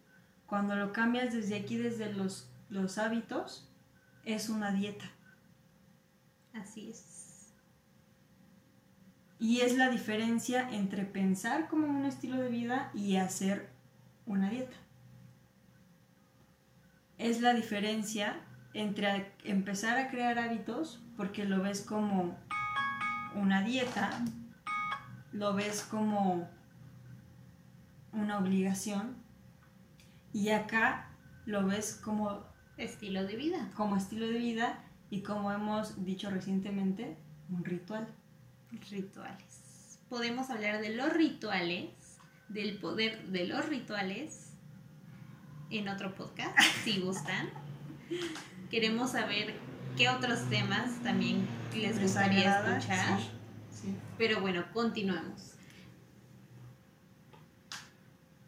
Cuando lo cambias desde aquí, desde los, los hábitos, es una dieta. Así es. Y es la diferencia entre pensar como un estilo de vida y hacer una dieta. Es la diferencia entre empezar a crear hábitos porque lo ves como una dieta, lo ves como una obligación y acá lo ves como, Estilo de vida. como estilo de vida y como hemos dicho recientemente, un ritual. Rituales. Podemos hablar de los rituales, del poder de los rituales en otro podcast, *laughs* si gustan. Queremos saber qué otros temas también les gustaría escuchar. Sí, sí. Pero bueno, continuamos.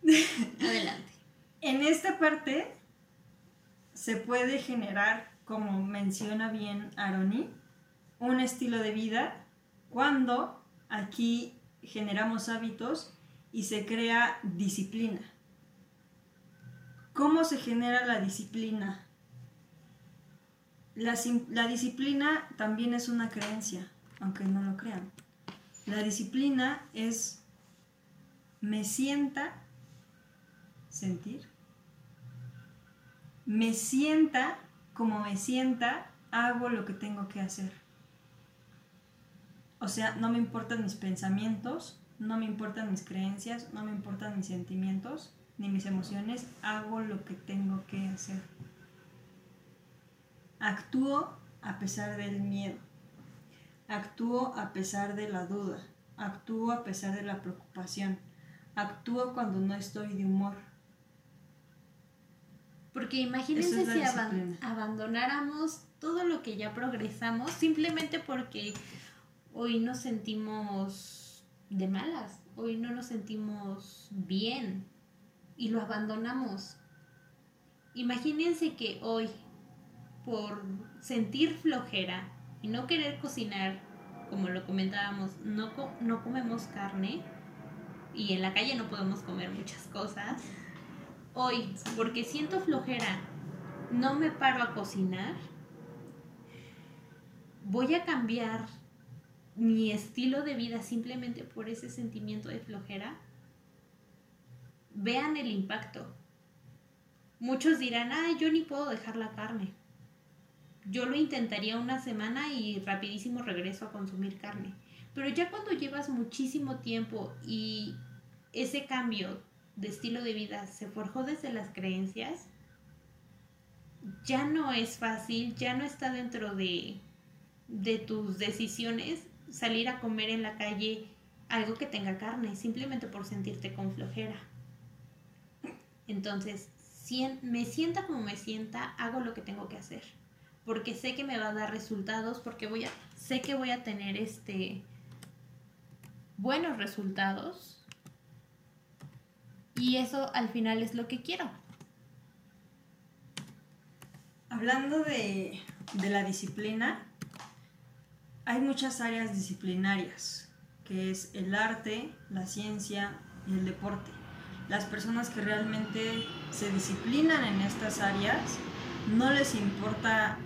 *laughs* Adelante. En esta parte se puede generar, como menciona bien Aroni, un estilo de vida cuando aquí generamos hábitos y se crea disciplina. ¿Cómo se genera la disciplina? La, disciplina también es una creencia, aunque no lo crean. La disciplina es me sienta sentir. Me sienta como me sienta, hago lo que tengo que hacer. O sea, no me importan mis pensamientos, no me importan mis creencias, no me importan mis sentimientos, ni mis emociones, hago lo que tengo que hacer. Actúo a pesar del miedo. Actúo a pesar de la duda. Actúo a pesar de la preocupación. Actúo cuando no estoy de humor. Porque imagínense es si aban- disciplina. abandonáramos todo lo que ya progresamos simplemente porque hoy nos sentimos de malas, hoy no nos sentimos bien y lo abandonamos. Imagínense que hoy, por sentir flojera y no querer cocinar, como lo comentábamos, no, co- no comemos carne y en la calle no podemos comer muchas cosas hoy, porque siento flojera, no me paro a cocinar, voy a cambiar mi estilo de vida simplemente por ese sentimiento de flojera. Vean el impacto. Muchos dirán, ay, yo ni puedo dejar la carne. Yo lo intentaría una semana y rapidísimo regreso a consumir carne. Pero ya cuando llevas muchísimo tiempo y ese cambio de estilo de vida se forjó desde las creencias, ya no es fácil, ya no está dentro de, de tus decisiones salir a comer en la calle algo que tenga carne, simplemente por sentirte con flojera. Entonces, me sienta como me sienta, hago lo que tengo que hacer. Porque sé que me va a dar resultados, porque voy a, sé que voy a tener este buenos resultados. Y eso al final es lo que quiero. Hablando de, de la disciplina, hay muchas áreas disciplinarias, que es el arte, la ciencia y el deporte. Las personas que realmente se disciplinan en estas áreas, no les importa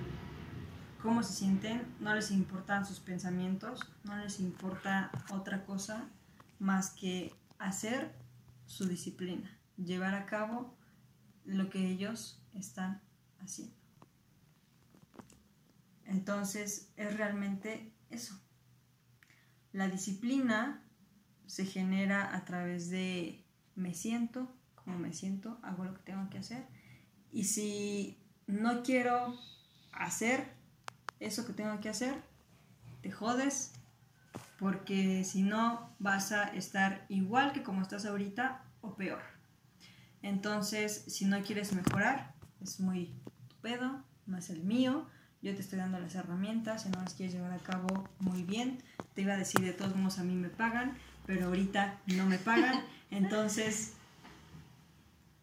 cómo se sienten, no les importan sus pensamientos, no les importa otra cosa más que hacer su disciplina, llevar a cabo lo que ellos están haciendo. Entonces es realmente eso. La disciplina se genera a través de me siento como me siento, hago lo que tengo que hacer. Y si no quiero hacer eso que tengo que hacer, te jodes, porque si no vas a estar igual que como estás ahorita o peor. Entonces, si no quieres mejorar, es muy tu pedo, es el mío. Yo te estoy dando las herramientas, si no las quieres llevar a cabo, muy bien. Te iba a decir de todos modos a mí me pagan, pero ahorita no me pagan. *laughs* Entonces,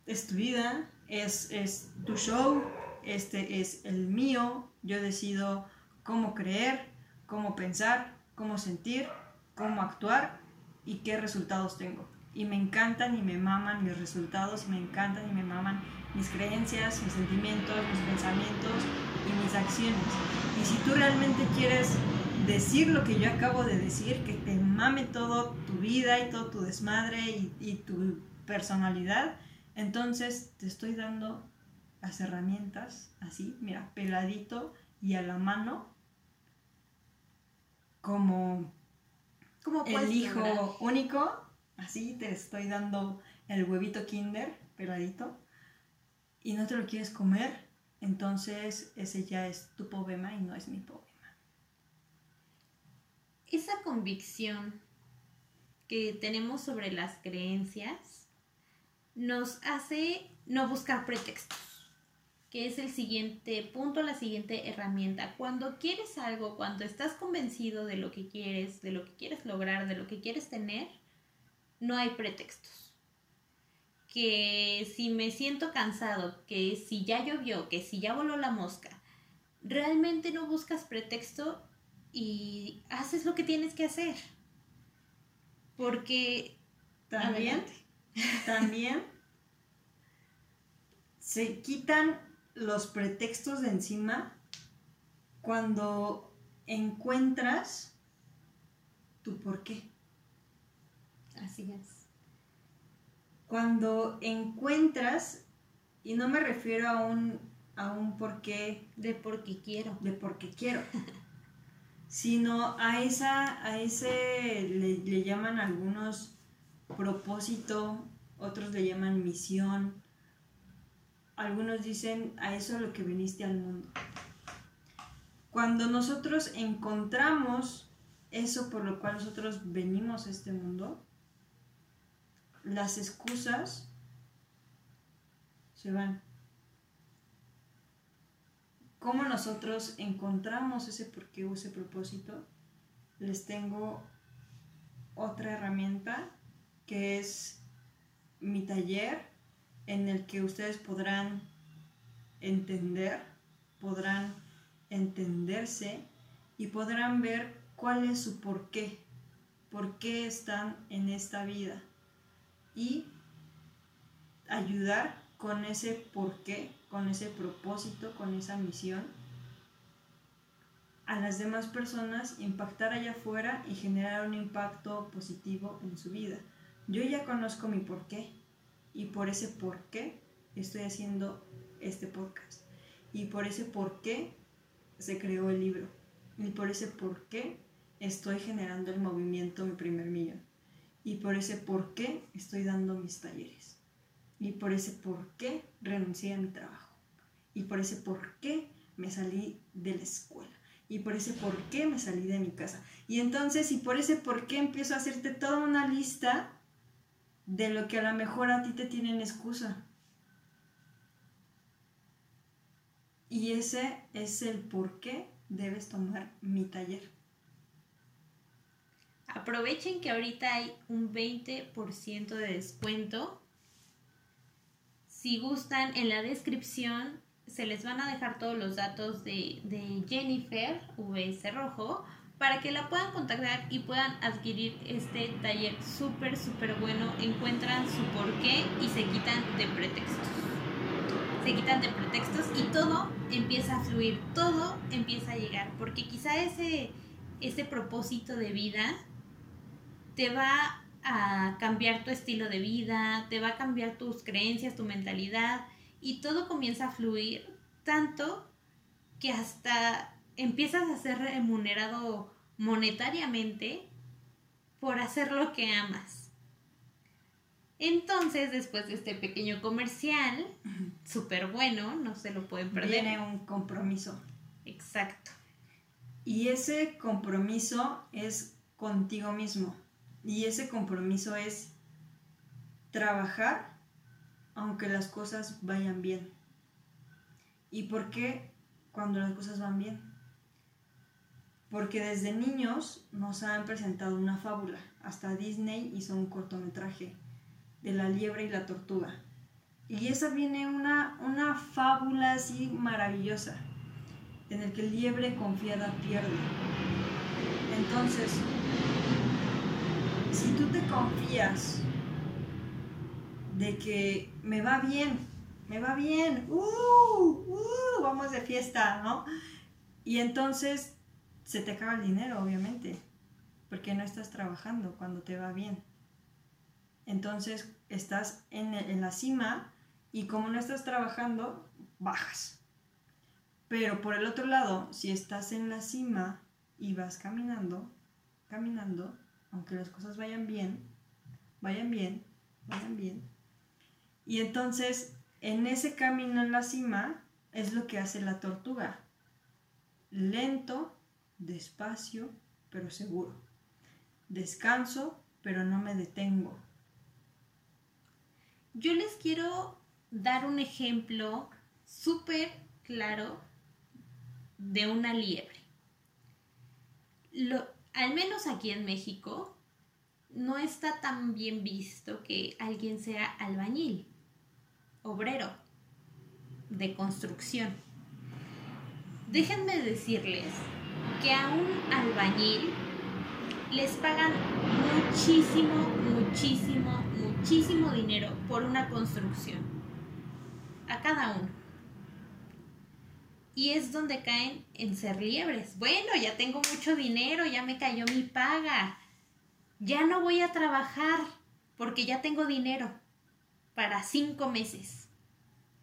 es tu vida, es, es tu show, este es el mío. Yo decido cómo creer, cómo pensar, cómo sentir, cómo actuar y qué resultados tengo. Y me encantan y me maman mis resultados, me encantan y me maman mis creencias, mis sentimientos, mis pensamientos y mis acciones. Y si tú realmente quieres decir lo que yo acabo de decir, que te mame todo tu vida y todo tu desmadre y, y tu personalidad, entonces te estoy dando las herramientas así, mira, peladito y a la mano como, como el hijo único, así te estoy dando el huevito kinder peladito y no te lo quieres comer, entonces ese ya es tu problema y no es mi problema. Esa convicción que tenemos sobre las creencias nos hace no buscar pretextos que es el siguiente punto, la siguiente herramienta. Cuando quieres algo, cuando estás convencido de lo que quieres, de lo que quieres lograr, de lo que quieres tener, no hay pretextos. Que si me siento cansado, que si ya llovió, que si ya voló la mosca, realmente no buscas pretexto y haces lo que tienes que hacer. Porque también, *laughs* también se quitan los pretextos de encima cuando encuentras tu por qué. Así es. Cuando encuentras, y no me refiero a un, a un por qué. De porque quiero. De porque quiero. sino a esa, a ese le, le llaman algunos propósito, otros le llaman misión, algunos dicen a eso a lo que viniste al mundo. Cuando nosotros encontramos eso por lo cual nosotros venimos a este mundo, las excusas se van. ¿Cómo nosotros encontramos ese porqué o ese propósito? Les tengo otra herramienta que es mi taller en el que ustedes podrán entender, podrán entenderse y podrán ver cuál es su porqué, por qué están en esta vida y ayudar con ese porqué, con ese propósito, con esa misión a las demás personas, impactar allá afuera y generar un impacto positivo en su vida. Yo ya conozco mi porqué, y por ese por qué estoy haciendo este podcast. Y por ese por qué se creó el libro. Y por ese por qué estoy generando el movimiento Mi Primer Millón. Y por ese por qué estoy dando mis talleres. Y por ese por qué renuncié a mi trabajo. Y por ese por qué me salí de la escuela. Y por ese por qué me salí de mi casa. Y entonces, y por ese por qué empiezo a hacerte toda una lista de lo que a lo mejor a ti te tienen excusa. Y ese es el por qué debes tomar mi taller. Aprovechen que ahorita hay un 20% de descuento. Si gustan, en la descripción se les van a dejar todos los datos de, de Jennifer VS Rojo para que la puedan contactar y puedan adquirir este taller súper, súper bueno. Encuentran su porqué y se quitan de pretextos. Se quitan de pretextos y todo empieza a fluir, todo empieza a llegar, porque quizá ese, ese propósito de vida te va a cambiar tu estilo de vida, te va a cambiar tus creencias, tu mentalidad y todo comienza a fluir tanto que hasta empiezas a ser remunerado monetariamente por hacer lo que amas. Entonces, después de este pequeño comercial, súper bueno, no se lo pueden perder. Viene un compromiso. Exacto. Y ese compromiso es contigo mismo. Y ese compromiso es trabajar aunque las cosas vayan bien. ¿Y por qué cuando las cosas van bien? Porque desde niños nos han presentado una fábula. Hasta Disney hizo un cortometraje de la liebre y la tortuga. Y esa viene una, una fábula así maravillosa, en el que el liebre confiada pierde. Entonces, si tú te confías de que me va bien, me va bien, uh, uh, vamos de fiesta, ¿no? Y entonces se te acaba el dinero, obviamente, porque no estás trabajando cuando te va bien. Entonces estás en, en la cima y como no estás trabajando, bajas. Pero por el otro lado, si estás en la cima y vas caminando, caminando, aunque las cosas vayan bien, vayan bien, vayan bien. Y entonces, en ese camino en la cima, es lo que hace la tortuga. Lento, despacio, pero seguro. Descanso, pero no me detengo. Yo les quiero dar un ejemplo súper claro de una liebre. Lo, al menos aquí en México, no está tan bien visto que alguien sea albañil, obrero, de construcción. Déjenme decirles que a un albañil les pagan muchísimo, muchísimo, muchísimo dinero por una construcción. A cada uno. Y es donde caen en ser liebres. Bueno, ya tengo mucho dinero, ya me cayó mi paga. Ya no voy a trabajar porque ya tengo dinero para cinco meses.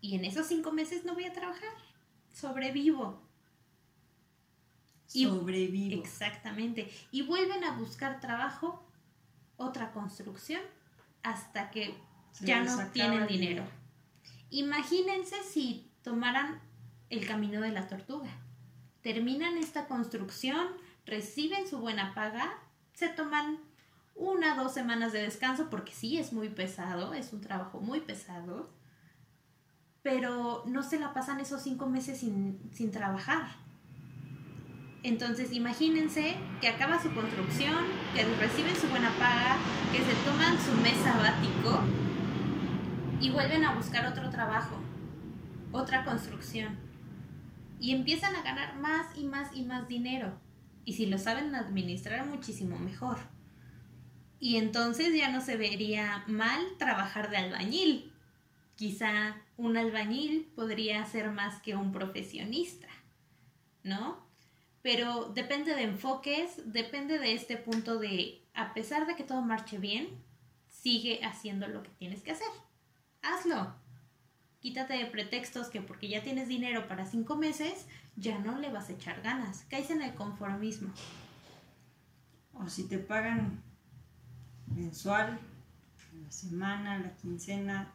Y en esos cinco meses no voy a trabajar. Sobrevivo. Sobrevivo. exactamente. Y vuelven a buscar trabajo, otra construcción, hasta que ya no tienen dinero. Imagínense si tomaran el camino de la tortuga. Terminan esta construcción, reciben su buena paga, se toman una, dos semanas de descanso, porque sí es muy pesado, es un trabajo muy pesado, pero no se la pasan esos cinco meses sin, sin trabajar. Entonces imagínense que acaba su construcción, que reciben su buena paga, que se toman su mes sabático y vuelven a buscar otro trabajo, otra construcción y empiezan a ganar más y más y más dinero. Y si lo saben administrar, muchísimo mejor. Y entonces ya no se vería mal trabajar de albañil. Quizá un albañil podría ser más que un profesionista, ¿no? Pero depende de enfoques, depende de este punto de, a pesar de que todo marche bien, sigue haciendo lo que tienes que hacer. Hazlo quítate de pretextos que porque ya tienes dinero para cinco meses, ya no le vas a echar ganas. Caes en el conformismo. O si te pagan mensual, la semana, la quincena,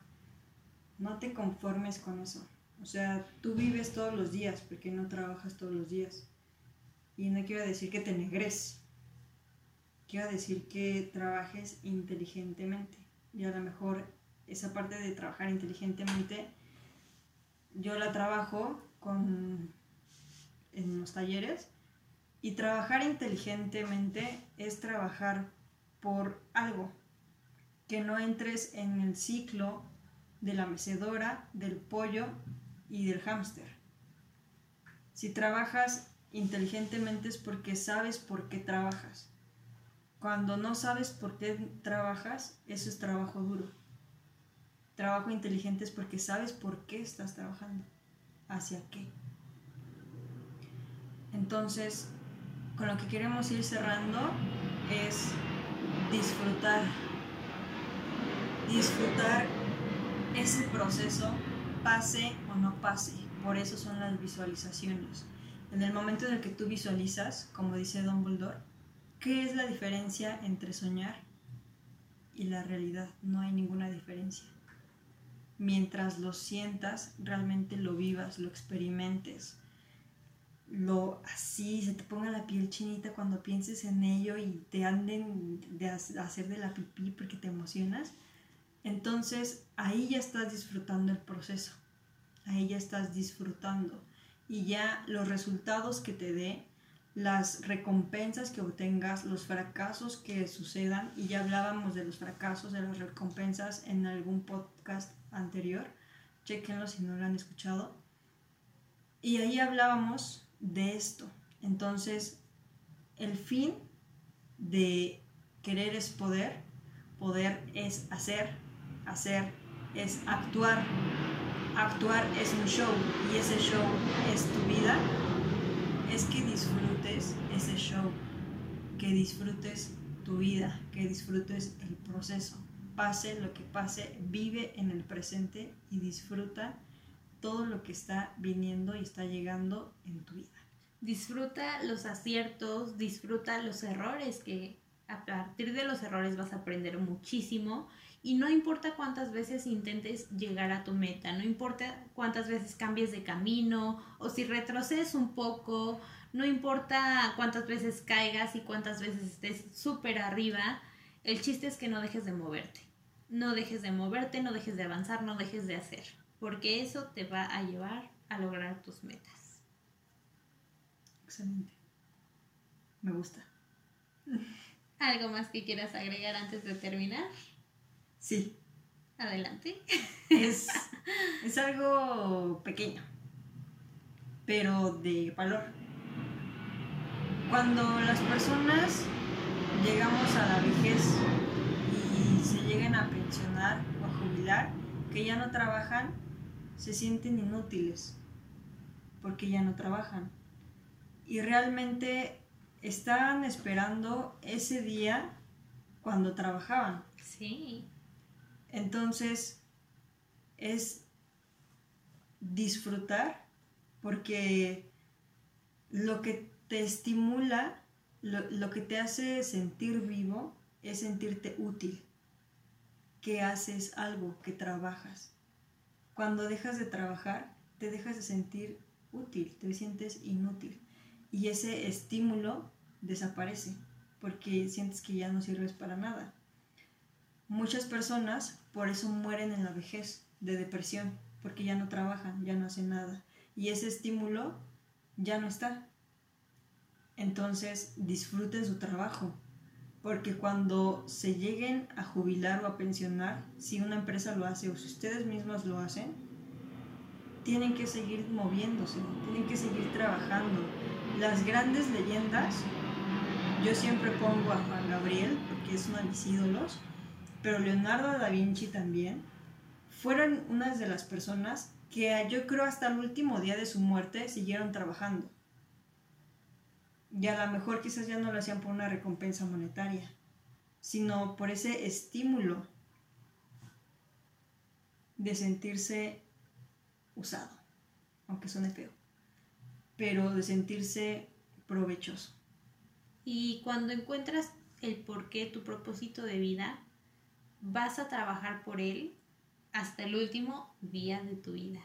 no te conformes con eso. O sea, tú vives todos los días porque no trabajas todos los días. Y no quiero decir que te negres. Quiero decir que trabajes inteligentemente. Y a lo mejor esa parte de trabajar inteligentemente yo la trabajo con, en los talleres y trabajar inteligentemente es trabajar por algo, que no entres en el ciclo de la mecedora, del pollo y del hámster. Si trabajas inteligentemente es porque sabes por qué trabajas. Cuando no sabes por qué trabajas, eso es trabajo duro. Trabajo inteligente es porque sabes por qué estás trabajando, hacia qué. Entonces, con lo que queremos ir cerrando es disfrutar, disfrutar ese proceso, pase o no pase. Por eso son las visualizaciones. En el momento en el que tú visualizas, como dice Dumbledore, ¿qué es la diferencia entre soñar y la realidad. No hay ninguna diferencia. Mientras lo sientas, realmente lo vivas, lo experimentes, lo así, se te ponga la piel chinita cuando pienses en ello y te anden de hacer de la pipí porque te emocionas, entonces ahí ya estás disfrutando el proceso, ahí ya estás disfrutando. Y ya los resultados que te dé, las recompensas que obtengas, los fracasos que sucedan, y ya hablábamos de los fracasos, de las recompensas en algún podcast anterior, chequenlo si no lo han escuchado, y ahí hablábamos de esto. Entonces, el fin de querer es poder, poder es hacer, hacer es actuar, actuar es un show y ese show es tu vida, es que disfrutes ese show, que disfrutes tu vida, que disfrutes el proceso. Pase lo que pase, vive en el presente y disfruta todo lo que está viniendo y está llegando en tu vida. Disfruta los aciertos, disfruta los errores, que a partir de los errores vas a aprender muchísimo y no importa cuántas veces intentes llegar a tu meta, no importa cuántas veces cambies de camino o si retrocedes un poco, no importa cuántas veces caigas y cuántas veces estés súper arriba, el chiste es que no dejes de moverte. No dejes de moverte, no dejes de avanzar, no dejes de hacer porque eso te va a llevar a lograr tus metas. Excelente. Me gusta. *laughs* ¿Algo más que quieras agregar antes de terminar? Sí. Adelante. Es, *laughs* es algo pequeño, pero de valor. Cuando las personas llegamos a la vejez a pensionar o a jubilar, que ya no trabajan, se sienten inútiles porque ya no trabajan. Y realmente estaban esperando ese día cuando trabajaban. Sí. Entonces es disfrutar porque lo que te estimula, lo, lo, que te hace sentir vivo es sentirte útil, que haces algo, que trabajas. Cuando dejas de trabajar, te dejas de sentir útil, te sientes inútil. Y ese estímulo desaparece porque sientes que ya no sirves para nada. Muchas personas por eso mueren en la vejez de depresión, porque ya no trabajan, ya no hacen nada. Y ese estímulo ya no está. Entonces disfruten su trabajo, porque cuando se lleguen a jubilar o a pensionar, si una empresa lo hace o si ustedes mismos lo hacen, tienen que seguir moviéndose, tienen que seguir trabajando. Las grandes leyendas, yo siempre pongo a Juan Gabriel, porque es uno de mis ídolos, pero Leonardo da Vinci también, fueron unas de las personas que yo creo hasta el último día de su muerte siguieron trabajando y a lo mejor quizás ya no lo hacían por una recompensa monetaria, sino por ese estímulo de sentirse usado, aunque suene feo, pero de sentirse provechoso. Y cuando encuentras el porqué, tu propósito de vida, vas a trabajar por él hasta el último día de tu vida.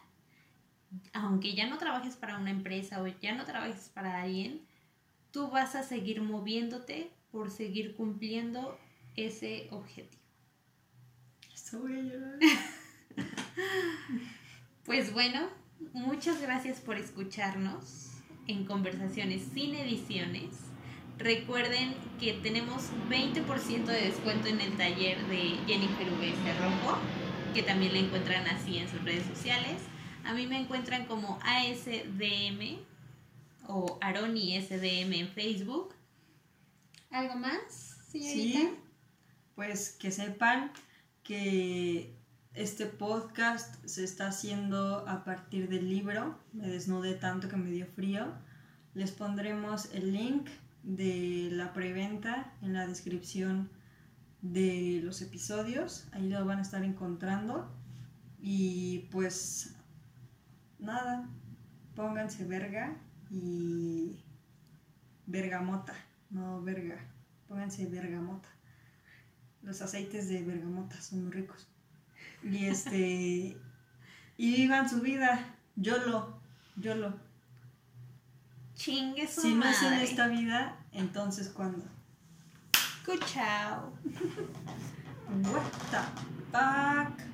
Aunque ya no trabajes para una empresa o ya no trabajes para alguien, tú vas a seguir moviéndote por seguir cumpliendo ese objetivo. Estoy llorar. *laughs* pues bueno, muchas gracias por escucharnos en Conversaciones sin Ediciones. Recuerden que tenemos 20% de descuento en el taller de Jennifer VS Rojo, que también la encuentran así en sus redes sociales. A mí me encuentran como ASDM o Aroni SDM en Facebook. ¿Algo más, señorita? Sí, pues que sepan que este podcast se está haciendo a partir del libro. Me desnudé tanto que me dio frío. Les pondremos el link de la preventa en la descripción de los episodios. Ahí lo van a estar encontrando. Y pues nada, pónganse verga y bergamota, no verga, pónganse bergamota. Los aceites de bergamota son muy ricos. Y este. *laughs* y vivan su vida. Yo lo. Yo lo. Chingue su Si no es en esta vida, entonces ¿cuándo? Chao. *laughs* What the fuck?